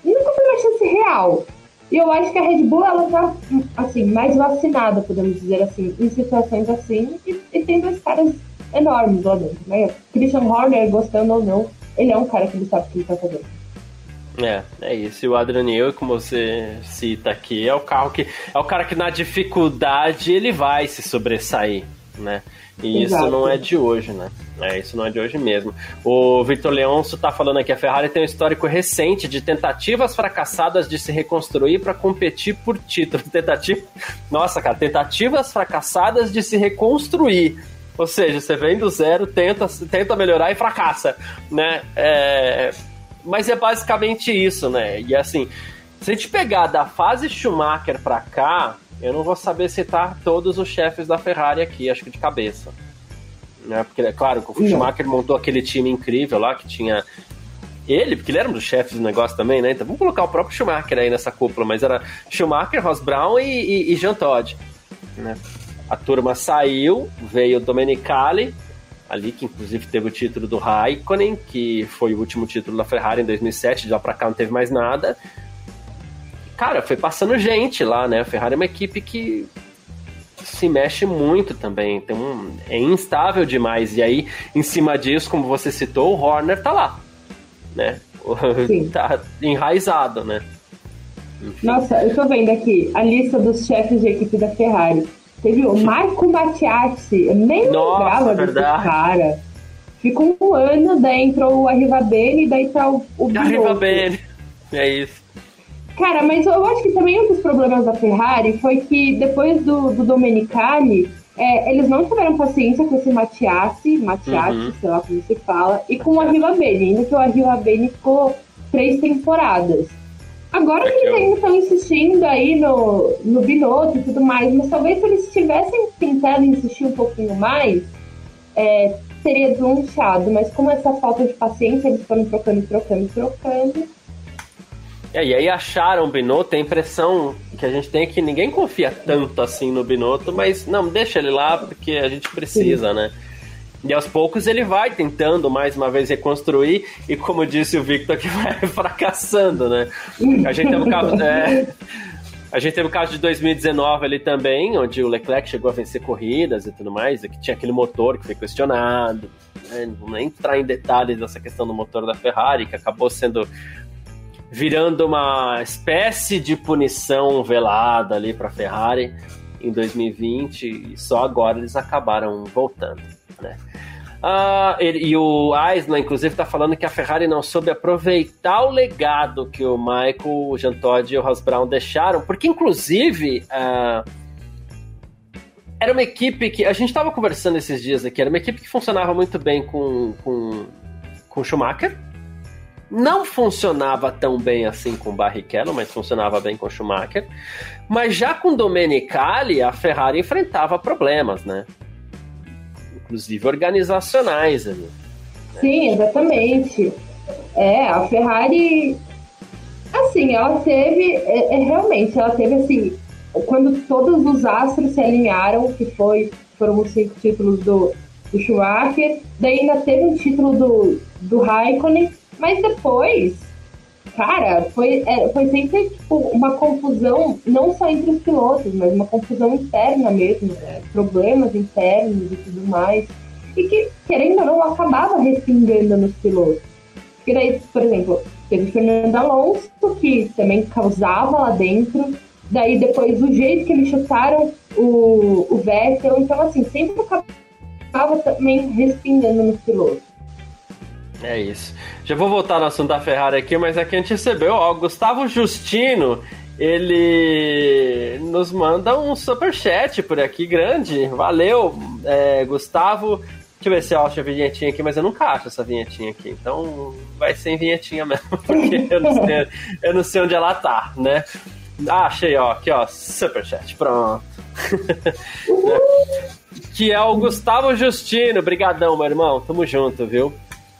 nunca foi uma chance real. E eu acho que a Red Bull, ela tá, assim, mais vacinada, podemos dizer assim, em situações assim, e, e tem dois caras enormes lá dentro, né? Christian Horner, gostando ou não, ele é um cara que ele sabe o que ele tá fazendo. É, é isso. E o Adrian como você cita aqui, é o carro que é o cara que na dificuldade ele vai se sobressair, né? E Exato. isso não é de hoje, né? É, isso não é de hoje mesmo. O Victor Leonço tá falando aqui, a Ferrari tem um histórico recente de tentativas fracassadas de se reconstruir para competir por título. Tentativa... Nossa, cara, tentativas fracassadas de se reconstruir. Ou seja, você vem do zero, tenta, tenta melhorar e fracassa, né? É... Mas é basicamente isso, né? E assim, se a gente pegar da fase Schumacher para cá, eu não vou saber citar todos os chefes da Ferrari aqui, acho que de cabeça. Né? Porque, é claro, o Schumacher montou aquele time incrível lá que tinha ele, porque ele era um dos chefes do negócio também, né? Então vamos colocar o próprio Schumacher aí nessa cúpula, mas era Schumacher, Ross Brown e, e, e Jean Todt. Né? A turma saiu, veio o Domenicali, ali que inclusive teve o título do Raikkonen, que foi o último título da Ferrari em 2007, de lá pra cá não teve mais nada cara, foi passando gente lá, né? A Ferrari é uma equipe que se mexe muito também, tem um, é instável demais. E aí, em cima disso, como você citou, o Horner tá lá, né? Sim. tá enraizado, né? Enfim. Nossa, eu tô vendo aqui a lista dos chefes de equipe da Ferrari. Teve o Marco Mattiassi, eu nem Nossa, lembrava desse cara. Ficou um ano, daí entrou o Arrivabene, daí tá o, o Arrivabene, é isso. Cara, mas eu acho que também um dos problemas da Ferrari foi que depois do, do Domenicali, é, eles não tiveram paciência com esse Matiassi, Matiassi, uhum. sei lá como se fala, e com o Arriva Bene, ainda que o Arriva Bene ficou três temporadas. Agora é que eles ainda estão insistindo aí no, no Binotto e tudo mais, mas talvez se eles tivessem tentado insistir um pouquinho mais, é, teria deslanchado. Mas com essa falta de paciência, eles foram trocando, trocando, trocando é, e aí acharam o Binotto, a impressão que a gente tem é que ninguém confia tanto assim no Binotto, mas não, deixa ele lá porque a gente precisa, né? E aos poucos ele vai tentando mais uma vez reconstruir, e como disse o Victor, que vai fracassando, né? A gente teve o caso. É, a gente teve o caso de 2019 ali também, onde o Leclerc chegou a vencer corridas e tudo mais, que tinha aquele motor que foi questionado. Né? Não vou nem entrar em detalhes dessa questão do motor da Ferrari, que acabou sendo virando uma espécie de punição velada ali para Ferrari em 2020 e só agora eles acabaram voltando, né? Ah, ele, e o Eisner, inclusive, está falando que a Ferrari não soube aproveitar o legado que o Michael, o Jean Todt e o Ross Brown deixaram, porque, inclusive, ah, era uma equipe que. A gente estava conversando esses dias aqui, era uma equipe que funcionava muito bem com, com, com Schumacher, não funcionava tão bem assim com Barrichello, mas funcionava bem com Schumacher. Mas já com Domenicali, a Ferrari enfrentava problemas, né? Inclusive organizacionais ali. Né? Sim, exatamente. É, a Ferrari, assim, ela teve, é, é, realmente, ela teve assim, quando todos os astros se alinharam, que foi, foram os cinco títulos do, do Schumacher, daí ainda teve um título do, do Raikkonen, mas depois, cara, foi, é, foi sempre tipo, uma confusão, não só entre os pilotos, mas uma confusão interna mesmo, né? problemas internos e tudo mais. E que, querendo ou não, acabava respingando nos pilotos. Porque daí, por exemplo, teve o Fernando Alonso, que também causava lá dentro. Daí depois o jeito que eles chutaram o, o Vettel. Então, assim, sempre acabava também respingando nos pilotos. É isso. Já vou voltar no assunto da Ferrari aqui, mas aqui a gente recebeu, ó, Gustavo Justino, ele nos manda um super chat por aqui grande. Valeu, é, Gustavo. Deixa eu ver se eu acho a vinhetinha aqui, mas eu nunca acho essa vinhetinha aqui. Então vai ser em vinhetinha mesmo, porque eu não sei, eu não sei onde ela tá, né? Ah, achei, ó, aqui, ó, superchat, pronto. que é o Gustavo Justino. Brigadão, meu irmão. Tamo junto, viu?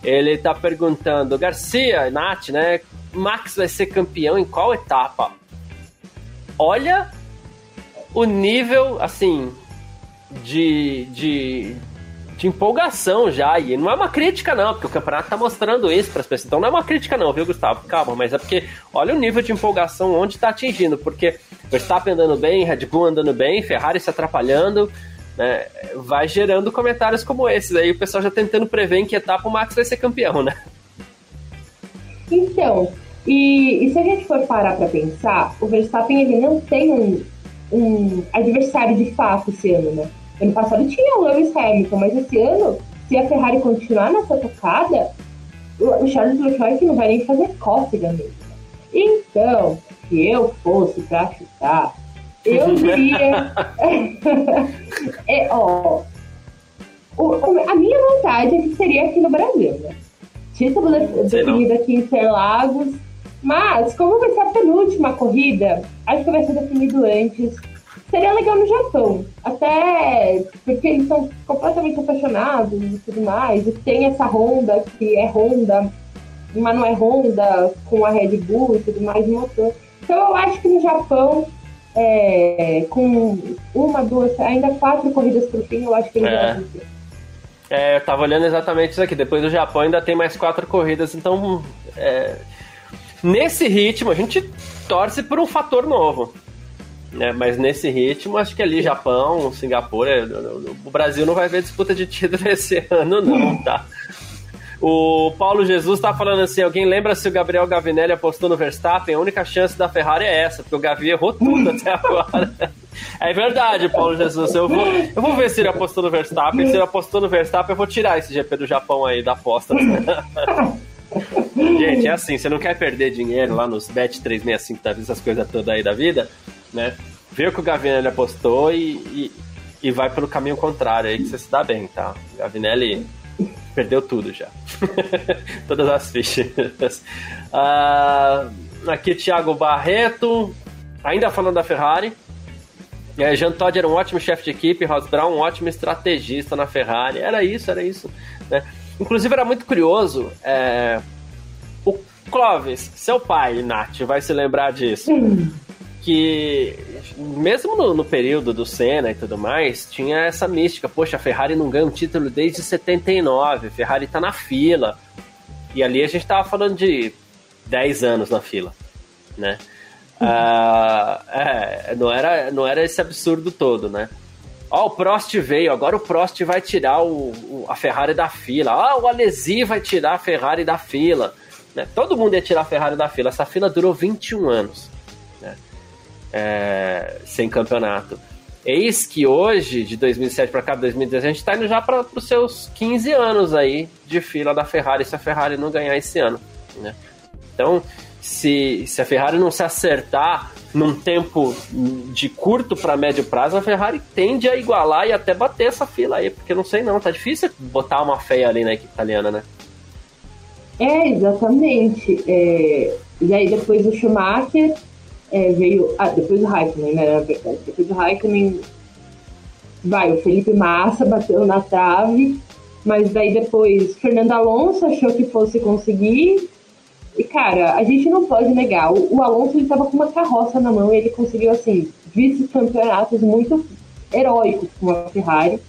Ele tá perguntando, Garcia, Nath, né? Max vai ser campeão em qual etapa? Olha o nível, assim, de, de, de empolgação já. E não é uma crítica, não, porque o campeonato tá mostrando isso para as pessoas. Então não é uma crítica, não, viu, Gustavo? Calma, mas é porque olha o nível de empolgação onde tá atingindo. Porque Verstappen andando bem, Red Bull andando bem, Ferrari se atrapalhando né, vai gerando comentários como esses. Aí o pessoal já tentando prever em que etapa o Max vai ser campeão, né? Então, e, e se a gente for parar para pensar, o Verstappen ele não tem um, um adversário de fato esse ano, né? Ano passado tinha o Lewis Hamilton, mas esse ano, se a Ferrari continuar nessa tocada, o Charles Leclerc não vai nem fazer cócega mesmo. Então, se eu fosse para chutar, eu diria. é, ó, o, a minha vontade é que seria aqui no Brasil, né? Título definido aqui em Interlagos. Mas, como vai ser a penúltima corrida, acho que vai ser definido antes. Seria legal no Japão. Até porque eles são completamente apaixonados e tudo mais. E tem essa Honda, que é Honda, mas não é Honda, com a Red Bull e tudo mais, motor. Então eu acho que no Japão, é, com uma, duas, ainda quatro corridas por fim, eu acho que eles é. vão É, eu tava olhando exatamente isso aqui. Depois do Japão ainda tem mais quatro corridas, então. É, nesse ritmo, a gente torce por um fator novo. Né? Mas nesse ritmo, acho que ali Japão, Singapura, o Brasil não vai ver disputa de título esse ano, não, tá? O Paulo Jesus tá falando assim: alguém lembra se o Gabriel Gavinelli apostou no Verstappen? A única chance da Ferrari é essa, porque o Gavi errou tudo até agora. É verdade, Paulo Jesus. Eu vou, eu vou ver se ele apostou no Verstappen. Se ele apostou no Verstappen, eu vou tirar esse GP do Japão aí da aposta. Gente, é assim: você não quer perder dinheiro lá nos Bet 365, tá, essas coisas todas aí da vida, né? Vê o que o Gavinelli apostou e, e, e vai pelo caminho contrário aí que você se dá bem, tá? Gavinelli perdeu tudo já. Todas as fichas. Uh, aqui Thiago Barreto, ainda falando da Ferrari. É, Jean Todt era um ótimo chefe de equipe, Ross Brown um ótimo estrategista na Ferrari. Era isso, era isso. Né? Inclusive era muito curioso. É... O Clovis, seu pai, Nath, vai se lembrar disso que mesmo no, no, período do Senna e tudo mais, tinha essa mística. Poxa, a Ferrari não ganha um título desde 79, a Ferrari tá na fila. E ali a gente tava falando de 10 anos na fila, né? Uhum. Uh, é, não era, não era esse absurdo todo, né? Ó, oh, o Prost veio, agora o Prost vai tirar o, o a Ferrari da fila. Ó, oh, o Alesi vai tirar a Ferrari da fila. Né? Todo mundo ia tirar a Ferrari da fila. Essa fila durou 21 anos é, sem campeonato. Eis que hoje, de 2007 para cá, 2010, a gente está indo já para os seus 15 anos aí de fila da Ferrari, se a Ferrari não ganhar esse ano. Né? Então, se, se a Ferrari não se acertar num tempo de curto para médio prazo, a Ferrari tende a igualar e até bater essa fila aí, porque não sei não, tá difícil botar uma feia ali na equipe italiana, né? É, exatamente. É, e aí depois o Schumacher é, veio. Ah, depois do Raikkonen, né? Na verdade. Depois do Raikkonen, vai, o Felipe Massa bateu na trave, mas daí depois Fernando Alonso achou que fosse conseguir. E, cara, a gente não pode negar. O, o Alonso ele tava com uma carroça na mão e ele conseguiu, assim, vice-campeonatos muito heróicos com a Ferrari,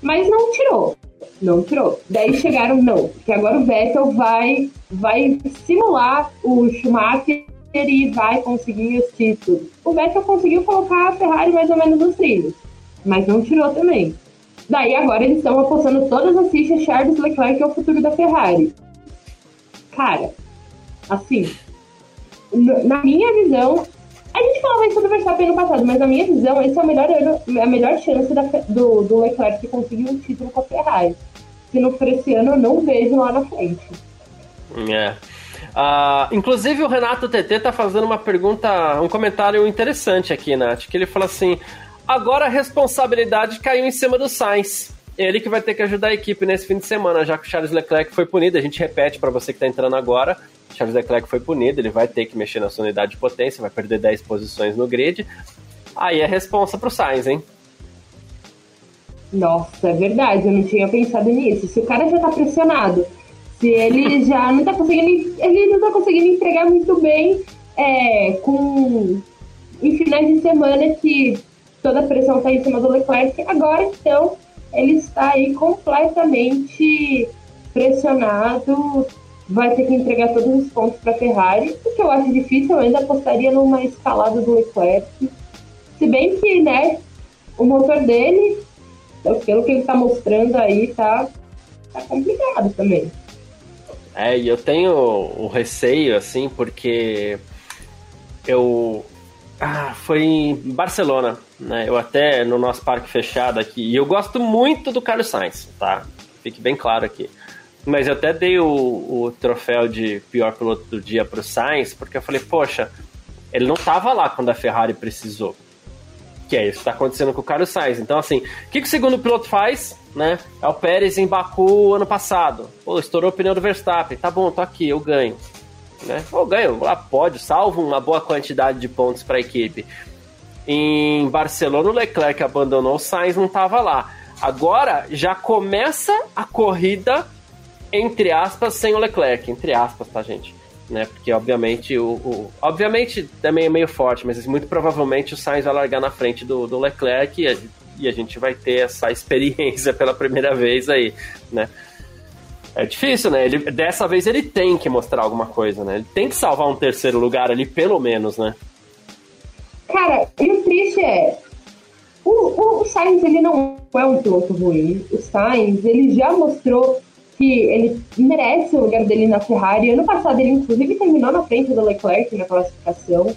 mas não tirou. Não tirou. Daí chegaram, não, porque agora o Vettel vai, vai simular o Schumacher ele vai conseguir os títulos. O Vettel conseguiu colocar a Ferrari mais ou menos nos trilhos, mas não tirou também. Daí agora eles estão apostando todas as fichas Charles Leclerc é o futuro da Ferrari. Cara, assim, na minha visão, a gente falava isso do Verstappen no passado, mas na minha visão, esse é o melhor ano, a melhor chance da, do, do Leclerc conseguir um título com a Ferrari. Se não for esse ano, eu não vejo lá na frente. É. Uh, inclusive o Renato TT tá fazendo uma pergunta, um comentário interessante aqui, Nath, que ele fala assim: agora a responsabilidade caiu em cima do Sainz. Ele que vai ter que ajudar a equipe nesse fim de semana, já que o Charles Leclerc foi punido. A gente repete para você que está entrando agora: Charles Leclerc foi punido, ele vai ter que mexer na sua unidade de potência, vai perder 10 posições no grid. Aí é responsa pro Sainz, hein? Nossa, é verdade, eu não tinha pensado nisso. Se o cara já tá pressionado se ele já não está conseguindo, ele não tá conseguindo entregar muito bem é, com em finais de semana que toda a pressão está em cima do Leclerc. Agora, então, ele está aí completamente pressionado, vai ter que entregar todos os pontos para Ferrari, o que eu acho difícil, eu ainda apostaria numa escalada do Leclerc. Se bem que, né, o motor dele, pelo que ele está mostrando aí, tá, tá complicado também. É, e eu tenho o receio, assim, porque eu. Ah, foi em Barcelona, né? Eu até no nosso parque fechado aqui. E eu gosto muito do Carlos Sainz, tá? Fique bem claro aqui. Mas eu até dei o, o troféu de pior piloto do dia pro Sainz, porque eu falei, poxa, ele não tava lá quando a Ferrari precisou. Que é isso que tá acontecendo com o Carlos Sainz. Então, assim, o que, que o segundo piloto faz? Né? É o Pérez em Baku ano passado. Pô, estourou o pneu do Verstappen. Tá bom, tô aqui, eu ganho. Né? Ou ganho, lá pode, salvo uma boa quantidade de pontos para a equipe. Em Barcelona, o Leclerc abandonou o Sainz, não estava lá. Agora já começa a corrida, entre aspas, sem o Leclerc. Entre aspas, tá, gente? Né? Porque, obviamente, o, o, Obviamente também é meio forte, mas muito provavelmente o Sainz vai largar na frente do, do Leclerc e a, e a gente vai ter essa experiência pela primeira vez aí, né? É difícil, né? Ele, dessa vez ele tem que mostrar alguma coisa, né? Ele tem que salvar um terceiro lugar ali, pelo menos, né? Cara, e o triste é. O, o, o Sainz, ele não é um piloto ruim. O Sainz, ele já mostrou que ele merece o lugar dele na Ferrari. Ano passado, ele inclusive terminou na frente do Leclerc na classificação.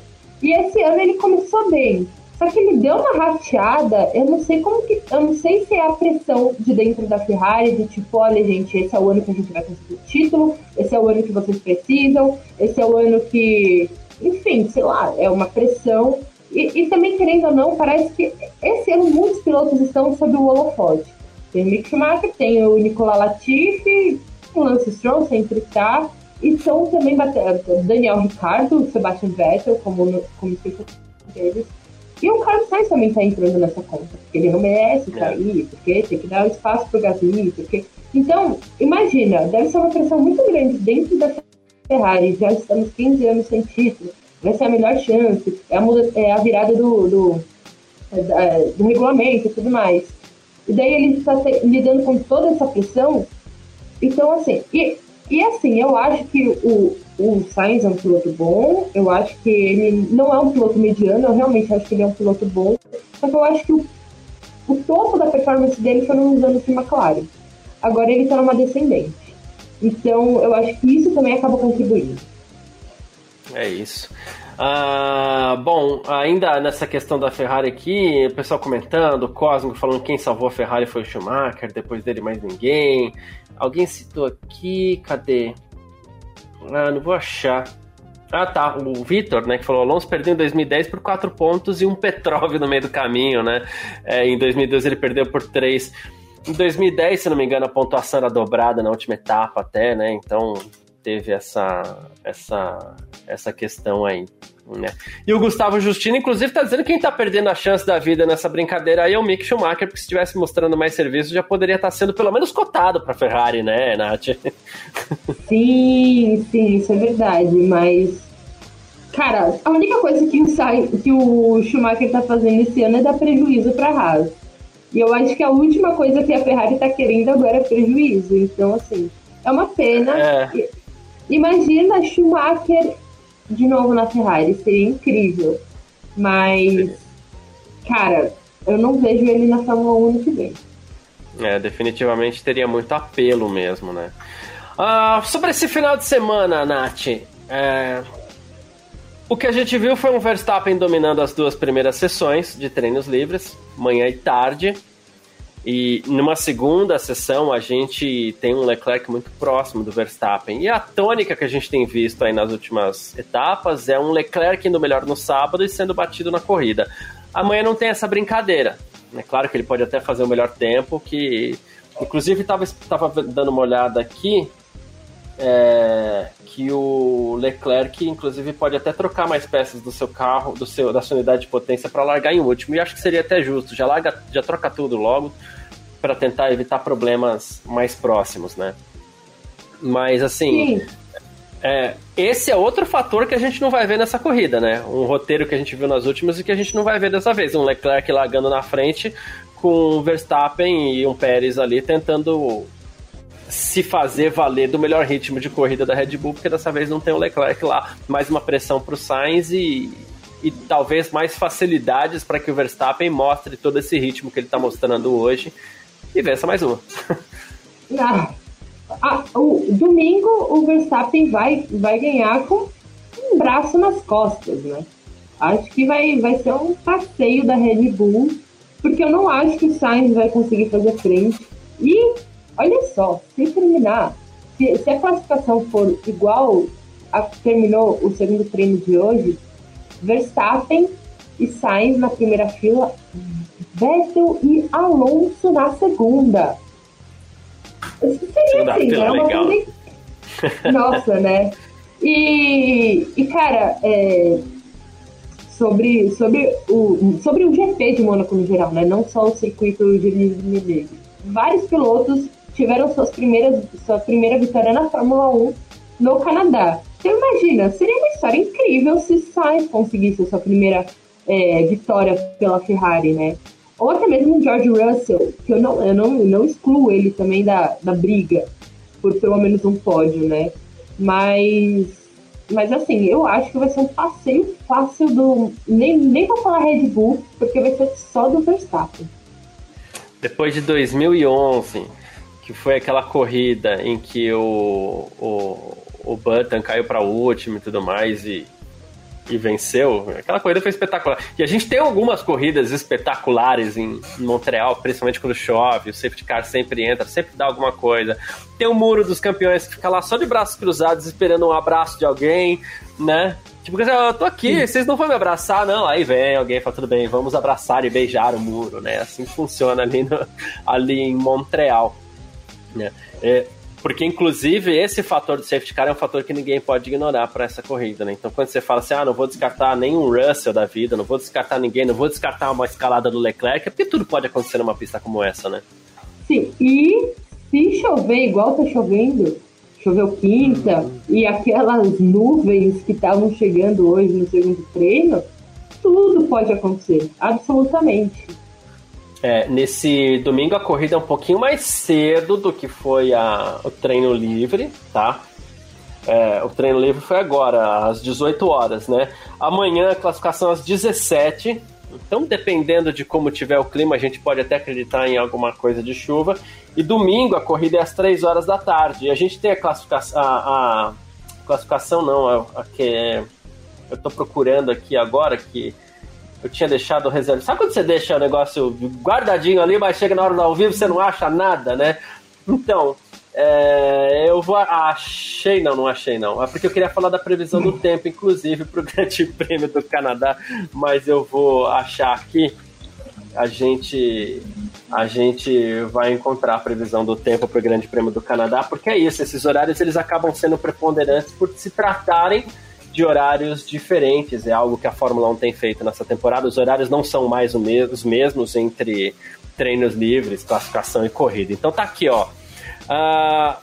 E esse ano ele começou bem. Só que ele deu uma rateada, eu não sei como que. Eu não sei se é a pressão de dentro da Ferrari, de tipo, olha, gente, esse é o ano que a gente vai conseguir o título, esse é o ano que vocês precisam, esse é o ano que. Enfim, sei lá, é uma pressão. E, e também, querendo ou não, parece que esse ano muitos pilotos estão sob o holofote. Tem o Mick Schumacher, tem o Nicolas Latifi, o Lance Stroll sempre está, e são também Daniel Ricardo, Sebastian Vettel, como, como deles e o Carlos Sainz também está entrando nessa conta, porque ele não merece cair, porque tem que dar espaço para o Gasly, porque... Então, imagina, deve ser uma pressão muito grande dentro da Ferrari, já estamos 15 anos sem título, vai ser a melhor chance, é a, muda, é a virada do, do, é, do regulamento e tudo mais. E daí ele está lidando com toda essa pressão. Então, assim, e, e assim, eu acho que o, o Sainz é um piloto bom, eu acho que ele não é um piloto mediano, eu realmente acho que ele é um piloto bom, só que eu acho que o, o topo da performance dele foi nos anos de McLaren. Agora ele está numa descendente. Então eu acho que isso também acaba contribuindo. É isso. Ah, bom, ainda nessa questão da Ferrari aqui, o pessoal comentando, o Cosmo falando que quem salvou a Ferrari foi o Schumacher, depois dele mais ninguém. Alguém citou aqui, cadê? Ah, não vou achar. Ah, tá. O Vitor, né, que falou: Alonso perdeu em 2010 por 4 pontos e um Petrov no meio do caminho, né? É, em 2012 ele perdeu por 3. Em 2010, se não me engano, a pontuação era dobrada na última etapa até, né? Então teve essa, essa, essa questão aí. Né? E o Gustavo Justino, inclusive, está dizendo que quem está perdendo a chance da vida nessa brincadeira aí é o Mick Schumacher, porque se estivesse mostrando mais serviço, já poderia estar tá sendo pelo menos cotado para Ferrari, né, Nath? Sim, sim, isso é verdade, mas. Cara, a única coisa que o, que o Schumacher está fazendo esse ano é dar prejuízo para a Haas. E eu acho que a última coisa que a Ferrari está querendo agora é prejuízo. Então, assim, é uma pena. É. Imagina Schumacher de novo na Ferrari, seria incrível. Mas, cara, eu não vejo ele na Fórmula 1 ano que vem. É, definitivamente teria muito apelo mesmo, né? Uh, sobre esse final de semana, Nath, é... o que a gente viu foi um Verstappen dominando as duas primeiras sessões de treinos livres, manhã e tarde. E numa segunda sessão a gente tem um Leclerc muito próximo do Verstappen. E a tônica que a gente tem visto aí nas últimas etapas é um Leclerc indo melhor no sábado e sendo batido na corrida. Amanhã não tem essa brincadeira. É claro que ele pode até fazer o melhor tempo, que inclusive estava dando uma olhada aqui é, que o Leclerc, inclusive, pode até trocar mais peças do seu carro, do seu, da sua unidade de potência para largar em último. E acho que seria até justo. Já larga, já troca tudo logo para tentar evitar problemas mais próximos, né? Mas assim, é, esse é outro fator que a gente não vai ver nessa corrida, né? Um roteiro que a gente viu nas últimas e que a gente não vai ver dessa vez. Um Leclerc largando na frente com um Verstappen e um Pérez ali tentando se fazer valer do melhor ritmo de corrida da Red Bull, porque dessa vez não tem o Leclerc lá. Mais uma pressão para o Sainz e, e talvez mais facilidades para que o Verstappen mostre todo esse ritmo que ele está mostrando hoje e vença mais uma. Ah, ah, o domingo o Verstappen vai, vai ganhar com um braço nas costas, né? Acho que vai, vai ser um passeio da Red Bull, porque eu não acho que o Sainz vai conseguir fazer frente. E olha só, se terminar, se, se a classificação for igual a que terminou o segundo treino de hoje, Verstappen e Sainz na primeira fila, Vettel e Alonso na segunda. Isso seria assim, né? Uma coisa... Nossa, né? E, e cara, é, sobre, sobre, o, sobre o GP de Mônaco no geral, né? Não só o circuito de livre Vários pilotos tiveram suas primeiras, sua primeira vitória na Fórmula 1 no Canadá. Então imagina, seria uma história incrível se Sainz conseguisse a sua primeira é, vitória pela Ferrari, né? Ou até mesmo o George Russell, que eu não, eu não, não excluo ele também da, da briga, por pelo menos um pódio, né? Mas, mas assim, eu acho que vai ser um passeio fácil do. Nem, nem vou falar Red Bull, porque vai ser só do Verstappen. Depois de 2011, que foi aquela corrida em que o, o, o Button caiu para o último e tudo mais, e e venceu, aquela corrida foi espetacular. E a gente tem algumas corridas espetaculares em Montreal, principalmente quando chove, o safety car sempre entra, sempre dá alguma coisa. Tem o muro dos campeões que fica lá só de braços cruzados esperando um abraço de alguém, né? Tipo, eu tô aqui, Sim. vocês não vão me abraçar, não. Aí vem alguém e fala, tudo bem, vamos abraçar e beijar o muro, né? Assim funciona ali, no, ali em Montreal. Né? É, porque, inclusive, esse fator do safety car é um fator que ninguém pode ignorar para essa corrida, né? Então, quando você fala assim, ah, não vou descartar nenhum Russell da vida, não vou descartar ninguém, não vou descartar uma escalada do Leclerc, é porque tudo pode acontecer numa pista como essa, né? Sim, e se chover igual tá chovendo, choveu quinta, uhum. e aquelas nuvens que estavam chegando hoje no segundo treino, tudo pode acontecer, absolutamente. É, nesse domingo a corrida é um pouquinho mais cedo do que foi a, o treino livre, tá? É, o treino livre foi agora, às 18 horas, né? Amanhã a classificação às 17. Então, dependendo de como tiver o clima, a gente pode até acreditar em alguma coisa de chuva. E domingo a corrida é às 3 horas da tarde. E a gente tem a classificação. A, a classificação não, a, a que eu tô procurando aqui agora, que eu tinha deixado reserva. Sabe quando você deixa o negócio guardadinho ali, mas chega na hora do ao vivo você não acha nada, né? Então, é, eu vou. Achei, não, não achei não. É porque eu queria falar da previsão do tempo, inclusive, para o Grande Prêmio do Canadá, mas eu vou achar aqui. A gente, a gente vai encontrar a previsão do tempo para o Grande Prêmio do Canadá, porque é isso, esses horários eles acabam sendo preponderantes por se tratarem de horários diferentes. É algo que a Fórmula 1 tem feito nessa temporada. Os horários não são mais os mesmos entre treinos livres, classificação e corrida. Então tá aqui, ó. Uh,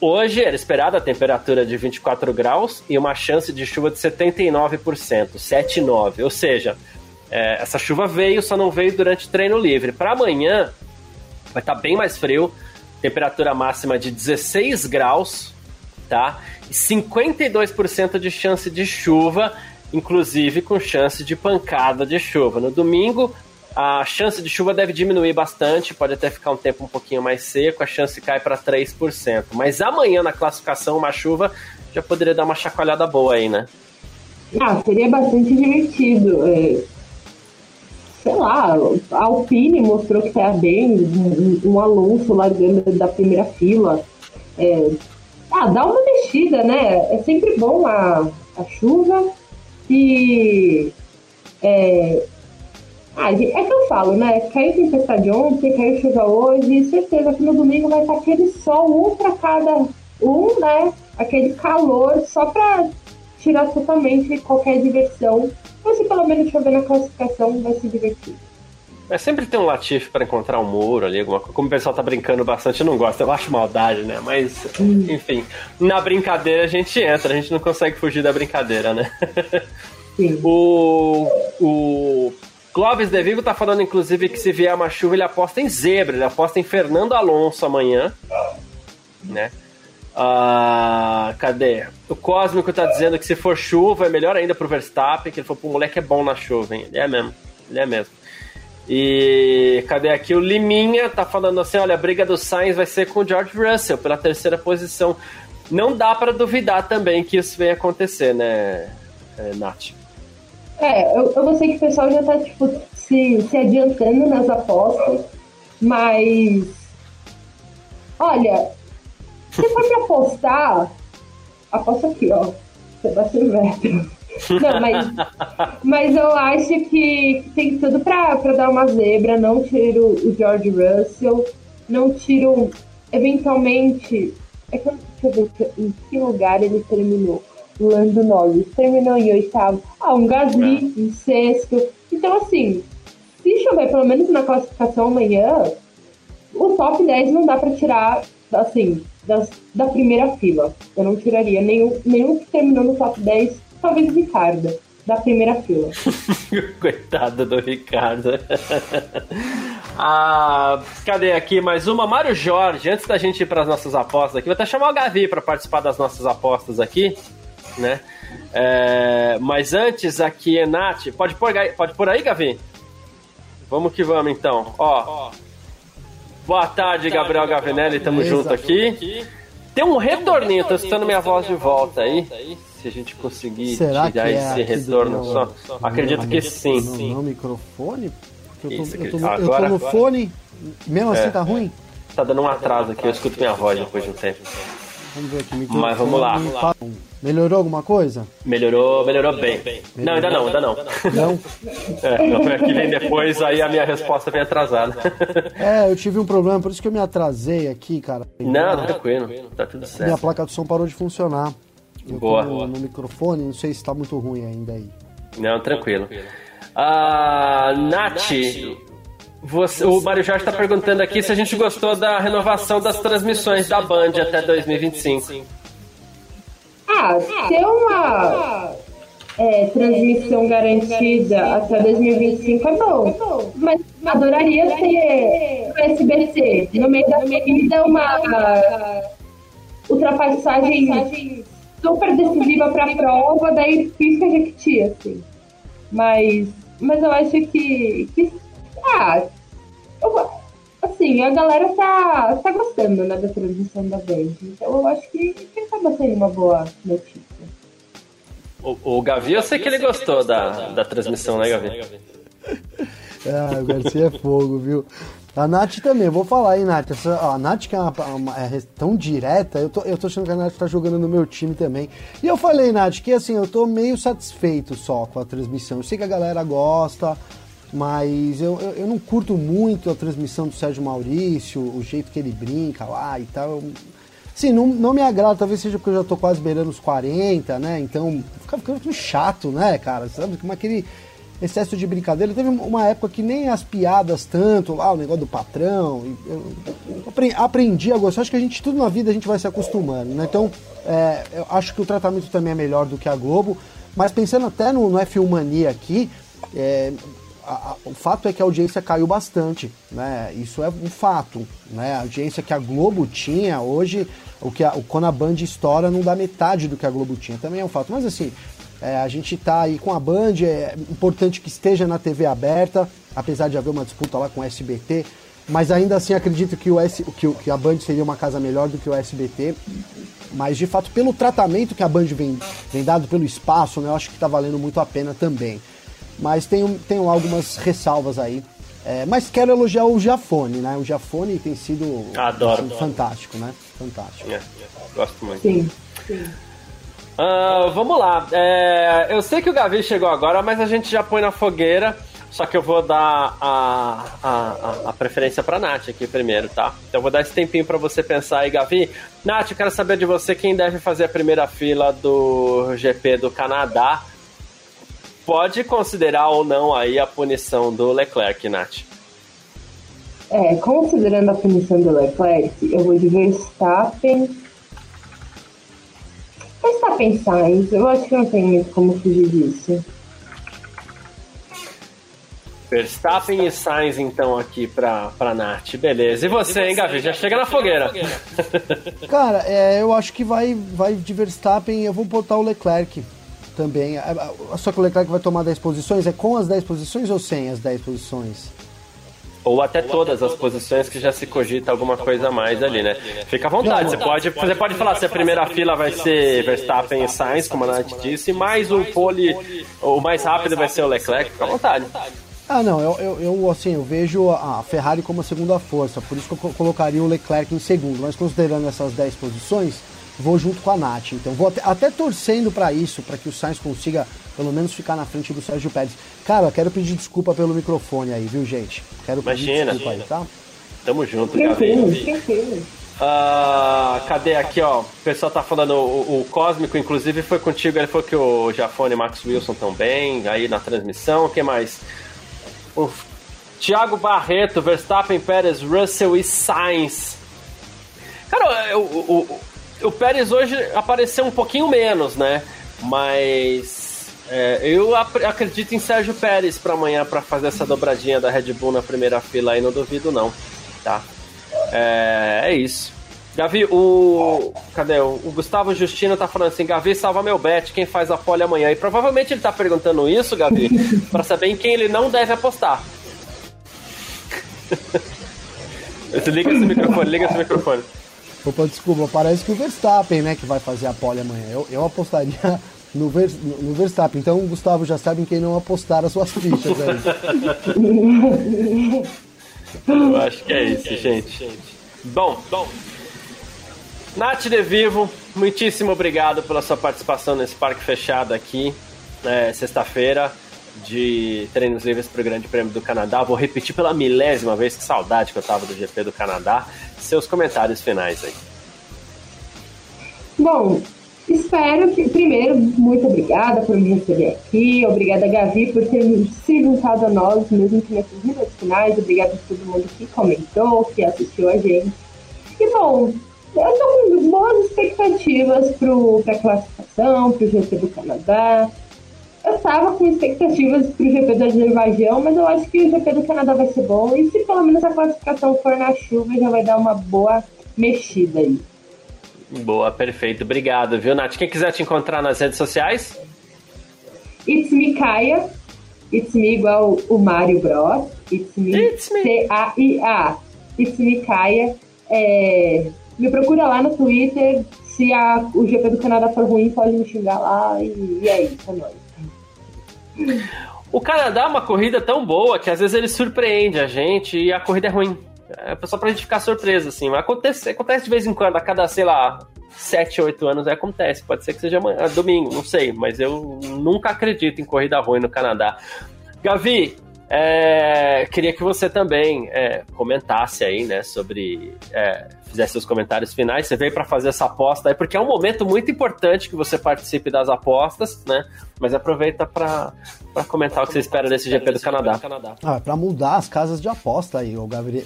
hoje era esperada a temperatura de 24 graus e uma chance de chuva de 79%, 7,9%. Ou seja, é, essa chuva veio, só não veio durante treino livre. Para amanhã vai estar tá bem mais frio, temperatura máxima de 16 graus, tá? 52% de chance de chuva, inclusive com chance de pancada de chuva. No domingo, a chance de chuva deve diminuir bastante, pode até ficar um tempo um pouquinho mais seco, a chance cai para 3%. Mas amanhã na classificação, uma chuva já poderia dar uma chacoalhada boa aí, né? Ah, seria bastante divertido. É, sei lá, a Alpine mostrou que tá bem, um Alonso largando da primeira fila. É, ah, dá uma mexida, né? É sempre bom a, a chuva e. É, ah, é que eu falo, né? Caiu tempestade ontem, caiu chuva hoje, certeza que no domingo vai estar aquele sol, um para cada um, né? Aquele calor, só para tirar totalmente qualquer diversão. Mas se pelo menos chover na classificação, vai se divertir. Mas sempre tem um Latifi para encontrar um muro ali, alguma coisa. Como o pessoal tá brincando bastante, eu não gosto. Eu acho maldade, né? Mas, hum. enfim, na brincadeira a gente entra, a gente não consegue fugir da brincadeira, né? Sim. o, o Clóvis De Vivo tá falando, inclusive, que se vier uma chuva, ele aposta em zebra, ele aposta em Fernando Alonso amanhã. Né? Ah, cadê? O Cósmico tá dizendo que se for chuva é melhor ainda pro Verstappen, que ele falou, pro moleque é bom na chuva, hein? Ele é mesmo. Ele é mesmo. E cadê aqui? O Liminha tá falando assim: olha, a briga do Sainz vai ser com o George Russell pela terceira posição. Não dá para duvidar também que isso venha acontecer, né, é, Nath? É, eu, eu sei que o pessoal já tá, tipo, se, se adiantando nas apostas, mas. Olha, se for me apostar, aposta aqui, ó. Sebastian Vettel. Não, mas, mas eu acho que tem tudo pra, pra dar uma zebra. Não tiro o George Russell, não tiro, eventualmente. É que, deixa eu ver em que lugar ele terminou. Lando Norris terminou em oitavo. Ah, um Gasly é. em sexto. Então, assim, se chover pelo menos na classificação amanhã, o top 10 não dá pra tirar, assim, das, da primeira fila. Eu não tiraria nenhum, nenhum que terminou no top 10, talvez Ricardo, da primeira fila. Coitado do Ricardo. ah, cadê aqui mais uma? Mário Jorge, antes da gente ir para as nossas apostas aqui, vou até chamar o Gavi para participar das nossas apostas aqui né? É, mas antes aqui, Nath, pode pôr, pode pôr aí, Gavi? Vamos que vamos então. Ó. Boa tarde, Gabriel Gavinelli, tamo junto aqui. Tem um retorninho, tô escutando minha voz de volta aí. Se a gente conseguir Será tirar é esse retorno só. Acredito que sim. No, microfone? eu tô, eu tô, eu tô no fone, mesmo assim é. tá ruim? Tá dando um atraso aqui, eu escuto minha voz depois de um tempo. Vamos ver aqui, Mas vamos lá. Melhorou alguma coisa? Melhorou, melhorou bem. Não, ainda não, ainda não. Não? É, não é que vem depois, aí a minha resposta vem atrasada. É, eu tive um problema, por isso que eu me atrasei aqui, cara. Não, tranquilo, tá tudo certo. Minha placa do som parou de funcionar. Eu boa. No, no microfone, não sei se tá muito ruim ainda aí. Não, tranquilo. Ah, Nath, você, o Mário Jorge está perguntando aqui se a gente gostou da renovação das transmissões da Band até 2025. Ah, ter uma é, transmissão garantida até 2025 é bom. Mas adoraria ter o SBC no meio da vida uma ultrapassagem super decisiva para a prova, daí pisca Jequiti, assim. Mas, mas eu acho que, que ah, eu, assim, a galera tá, tá gostando né, da transmissão da Band. Então eu acho que, que acaba sendo uma boa notícia. O, o Gavi, eu sei que ele gostou da, da transmissão, né, Gavi? Ah, o Garcia é fogo, viu? A Nath também, vou falar aí, Nath. Essa, a Nath, que é, uma, uma, é tão direta, eu tô, eu tô achando que a Nath tá jogando no meu time também. E eu falei, Nath, que assim, eu tô meio satisfeito só com a transmissão. Eu sei que a galera gosta, mas eu, eu, eu, não curto muito a transmissão do Sérgio Maurício, o jeito que ele brinca lá e tal. Sim, não, não me agrada, talvez seja porque eu já tô quase beirando os 40, né? Então fica ficando chato, né, cara? Sabe? Como aquele excesso de brincadeira. Teve uma época que nem as piadas tanto, lá, o negócio do patrão. Eu aprendi a gostar. Acho que a gente, tudo na vida, a gente vai se acostumando, né? Então, é, eu acho que o tratamento também é melhor do que a Globo. Mas pensando até no, no F1 Mania aqui, é, a, o fato é que a audiência caiu bastante, né? Isso é um fato, né? A audiência que a Globo tinha hoje, o que a, quando a Band estoura não dá metade do que a Globo tinha, também é um fato. Mas assim, é, a gente tá aí com a Band, é importante que esteja na TV aberta, apesar de haver uma disputa lá com o SBT, mas ainda assim acredito que, o S, que, que a Band seria uma casa melhor do que o SBT. Mas de fato, pelo tratamento que a Band vem, vem dado pelo espaço, né, eu acho que está valendo muito a pena também. Mas tenho, tenho algumas ressalvas aí. É, mas quero elogiar o Giafone, né? O Giafone tem sido, Adoro. Tem sido fantástico, né? Fantástico. É, gosto muito. Sim, sim. Uh, vamos lá. É, eu sei que o Gavi chegou agora, mas a gente já põe na fogueira. Só que eu vou dar a, a, a, a preferência para Nath aqui primeiro, tá? Então eu vou dar esse tempinho para você pensar aí, Gavi. Nath, eu quero saber de você quem deve fazer a primeira fila do GP do Canadá pode considerar ou não aí a punição do Leclerc, Nath? É, considerando a punição do Leclerc, eu vou de Verstappen. Verstappen Sainz, eu acho que não tem muito como fugir disso. Verstappen e Sainz, então, aqui pra, pra Nath. Beleza. E você, hein, Gavi? Já chega na fogueira. Cara, é, eu acho que vai, vai de Verstappen eu vou botar o Leclerc também. Só que o Leclerc vai tomar 10 posições, é com as 10 posições ou sem as 10 posições? Ou até todas as posições que já se cogita alguma coisa a mais ali, né? Fica à vontade, você pode, você pode falar se a primeira fila vai ser Verstappen e Sainz, como a Nath disse, mais o pole, o mais rápido vai ser o Leclerc, fica à vontade. Ah, não, eu, eu, eu, assim, eu vejo a Ferrari como a segunda força, por isso que eu colocaria o Leclerc em segundo, mas considerando essas 10 posições, vou junto com a Nath. Então vou até, até torcendo para isso, para que o Sainz consiga pelo menos ficar na frente do Sérgio Pérez. Cara, quero pedir desculpa pelo microfone aí, viu, gente? Quero pedir Imagina, desculpa aí, tá? Tamo junto, Gavi. Ah, cadê aqui, ó? O pessoal tá falando, o, o, Cósmico, inclusive, foi contigo. Ele falou que o Jafone e Max Wilson estão bem aí na transmissão. O que mais? O Thiago Barreto, Verstappen, Pérez, Russell e Sainz. Cara, o, o, o, Pérez hoje apareceu um pouquinho menos, né? Mas é, eu acredito em Sérgio Pérez para amanhã para fazer essa dobradinha da Red Bull na primeira fila aí, não duvido não, tá? É, é isso. Gavi, o. Cadê? O, o Gustavo Justino tá falando assim: Gavi, salva meu bet, quem faz a pole amanhã? E provavelmente ele tá perguntando isso, Gavi, para saber em quem ele não deve apostar. liga esse microfone, liga esse microfone. Opa, desculpa, parece que o Verstappen, né, que vai fazer a pole amanhã. Eu, eu apostaria no, Ver, no Verstappen. Então Gustavo já sabe em quem não apostar as suas fichas aí. eu acho que é isso, gente. Bom, bom. Nath de Vivo, muitíssimo obrigado pela sua participação nesse parque fechado aqui, é, sexta-feira, de treinos livres para o Grande Prêmio do Canadá. Vou repetir pela milésima vez, que saudade que eu tava do GP do Canadá. Seus comentários finais aí. Bom, espero que, primeiro, muito obrigada por me receber aqui, obrigada, Gavi, por ter se juntado a nós, mesmo que nessas minutos finais, obrigada a todo mundo que comentou, que assistiu a gente. E, bom, eu estou com boas expectativas para a classificação, para o GP do Canadá. Eu estava com expectativas para o GP do Azerbaijão, mas eu acho que o GP do Canadá vai ser bom. E se pelo menos a classificação for na chuva, já vai dar uma boa mexida aí. Boa, perfeito. Obrigado, viu, Nath? Quem quiser te encontrar nas redes sociais? It's me, Kaia. It's me igual o Mario Bros. It's me, C-A-I-A. It's me, Kaia. É me procura lá no Twitter. Se a, o GP do Canadá for ruim, pode me xingar lá. E, e é isso, é nóis. O Canadá é uma corrida tão boa que às vezes ele surpreende a gente e a corrida é ruim. É só pra gente ficar surpreso, assim. Mas acontece, acontece de vez em quando, a cada, sei lá, 7, 8 anos acontece. Pode ser que seja amanhã, domingo, não sei. Mas eu nunca acredito em corrida ruim no Canadá. Gavi, é, queria que você também é, comentasse aí, né, sobre é, fizesse seus comentários finais. Você veio para fazer essa aposta aí, porque é um momento muito importante que você participe das apostas, né? Mas aproveita para comentar o que você espera desse GP do Canadá. Ah, para mudar as casas de aposta aí, o Gabriel.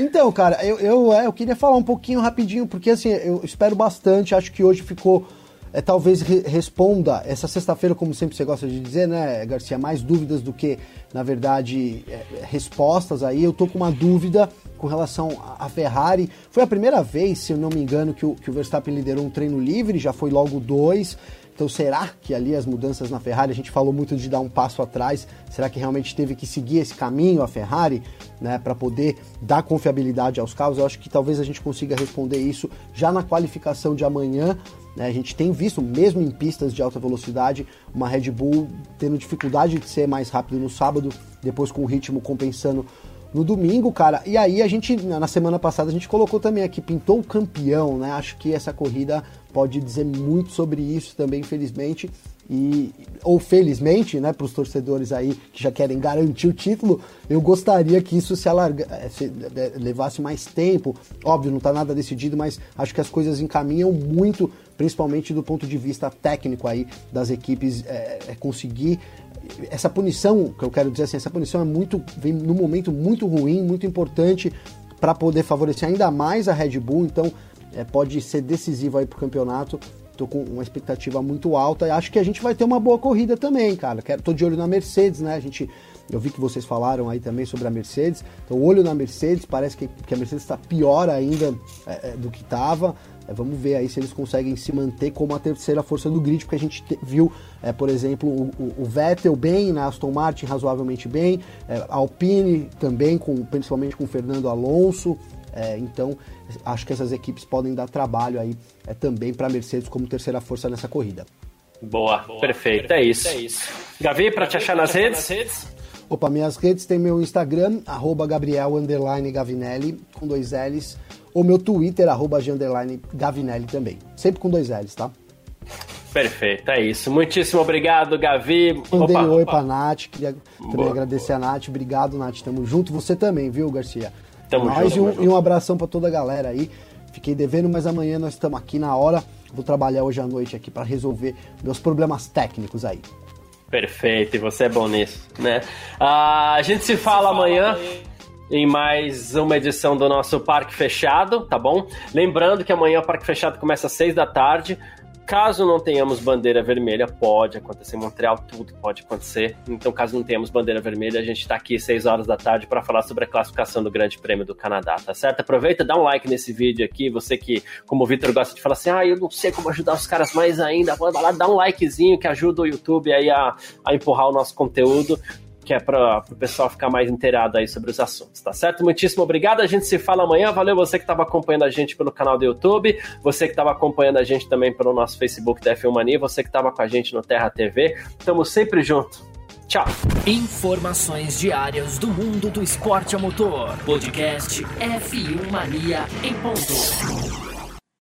então, cara, eu, eu, é, eu queria falar um pouquinho rapidinho, porque assim, eu espero bastante, acho que hoje ficou é, talvez re responda essa sexta-feira, como sempre você gosta de dizer, né, Garcia, mais dúvidas do que, na verdade, é, respostas aí. Eu tô com uma dúvida com relação à Ferrari. Foi a primeira vez, se eu não me engano, que o, que o Verstappen liderou um treino livre, já foi logo dois. Então, será que ali as mudanças na Ferrari, a gente falou muito de dar um passo atrás, será que realmente teve que seguir esse caminho a Ferrari, né, para poder dar confiabilidade aos carros? Eu acho que talvez a gente consiga responder isso já na qualificação de amanhã. Né? A gente tem visto, mesmo em pistas de alta velocidade, uma Red Bull tendo dificuldade de ser mais rápido no sábado, depois com o ritmo compensando no domingo, cara. E aí a gente, na semana passada, a gente colocou também aqui, pintou o campeão, né? Acho que essa corrida pode dizer muito sobre isso também, infelizmente. E, ou felizmente, né, para os torcedores aí que já querem garantir o título, eu gostaria que isso se, alarga, eh, se eh, levasse mais tempo. Óbvio, não está nada decidido, mas acho que as coisas encaminham muito, principalmente do ponto de vista técnico aí das equipes é, é conseguir essa punição, que eu quero dizer assim, essa punição é muito vem num momento muito ruim, muito importante para poder favorecer ainda mais a Red Bull, então é, pode ser decisivo aí pro campeonato. Tô com uma expectativa muito alta e acho que a gente vai ter uma boa corrida também, cara. Quero, tô de olho na Mercedes, né? A gente, eu vi que vocês falaram aí também sobre a Mercedes. Então, olho na Mercedes, parece que, que a Mercedes está pior ainda é, é, do que estava. É, vamos ver aí se eles conseguem se manter como a terceira força do grid, porque a gente te, viu, é, por exemplo, o, o, Vettel bem, na Aston Martin razoavelmente bem, é, Alpine também, com, principalmente com o Fernando Alonso. É, então, acho que essas equipes podem dar trabalho aí é, também para a Mercedes como terceira força nessa corrida. Boa, Boa perfeito, perfeito, é isso. É isso. Gavi, para te achar nas redes? nas redes? Opa, minhas redes tem meu Instagram, arroba Gabriel Gavinelli, com dois L's, ou meu Twitter, arroba Gavinelli também. Sempre com dois L's, tá? Perfeito, é isso. Muitíssimo obrigado, Gavi. Mandei opa, oi opa. pra Nath, queria também boa, agradecer boa. a Nath. Obrigado, Nath. Tamo junto. Você também, viu, Garcia? Tamo Mais junto. Um, e um abração para toda a galera aí. Fiquei devendo, mas amanhã nós estamos aqui na hora. Vou trabalhar hoje à noite aqui para resolver meus problemas técnicos aí. Perfeito, e você é bom nisso, né? Ah, a gente se fala, se amanhã. Fala amanhã em mais uma edição do nosso Parque Fechado, tá bom? Lembrando que amanhã o Parque Fechado começa às seis da tarde. Caso não tenhamos bandeira vermelha, pode acontecer em Montreal, tudo pode acontecer. Então, caso não tenhamos bandeira vermelha, a gente está aqui às 6 horas da tarde para falar sobre a classificação do Grande Prêmio do Canadá, tá certo? Aproveita, dá um like nesse vídeo aqui. Você que, como o Vitor gosta de falar assim, ah, eu não sei como ajudar os caras mais ainda, vai lá, dá um likezinho que ajuda o YouTube aí a, a empurrar o nosso conteúdo que é para o pessoal ficar mais inteirado aí sobre os assuntos, tá certo? Muitíssimo obrigado. A gente se fala amanhã. Valeu você que estava acompanhando a gente pelo canal do YouTube, você que estava acompanhando a gente também pelo nosso Facebook da F1 Mania, você que estava com a gente no Terra TV. Tamo sempre junto. Tchau. Informações diárias do mundo do esporte a motor. Podcast F1 Mania em ponto.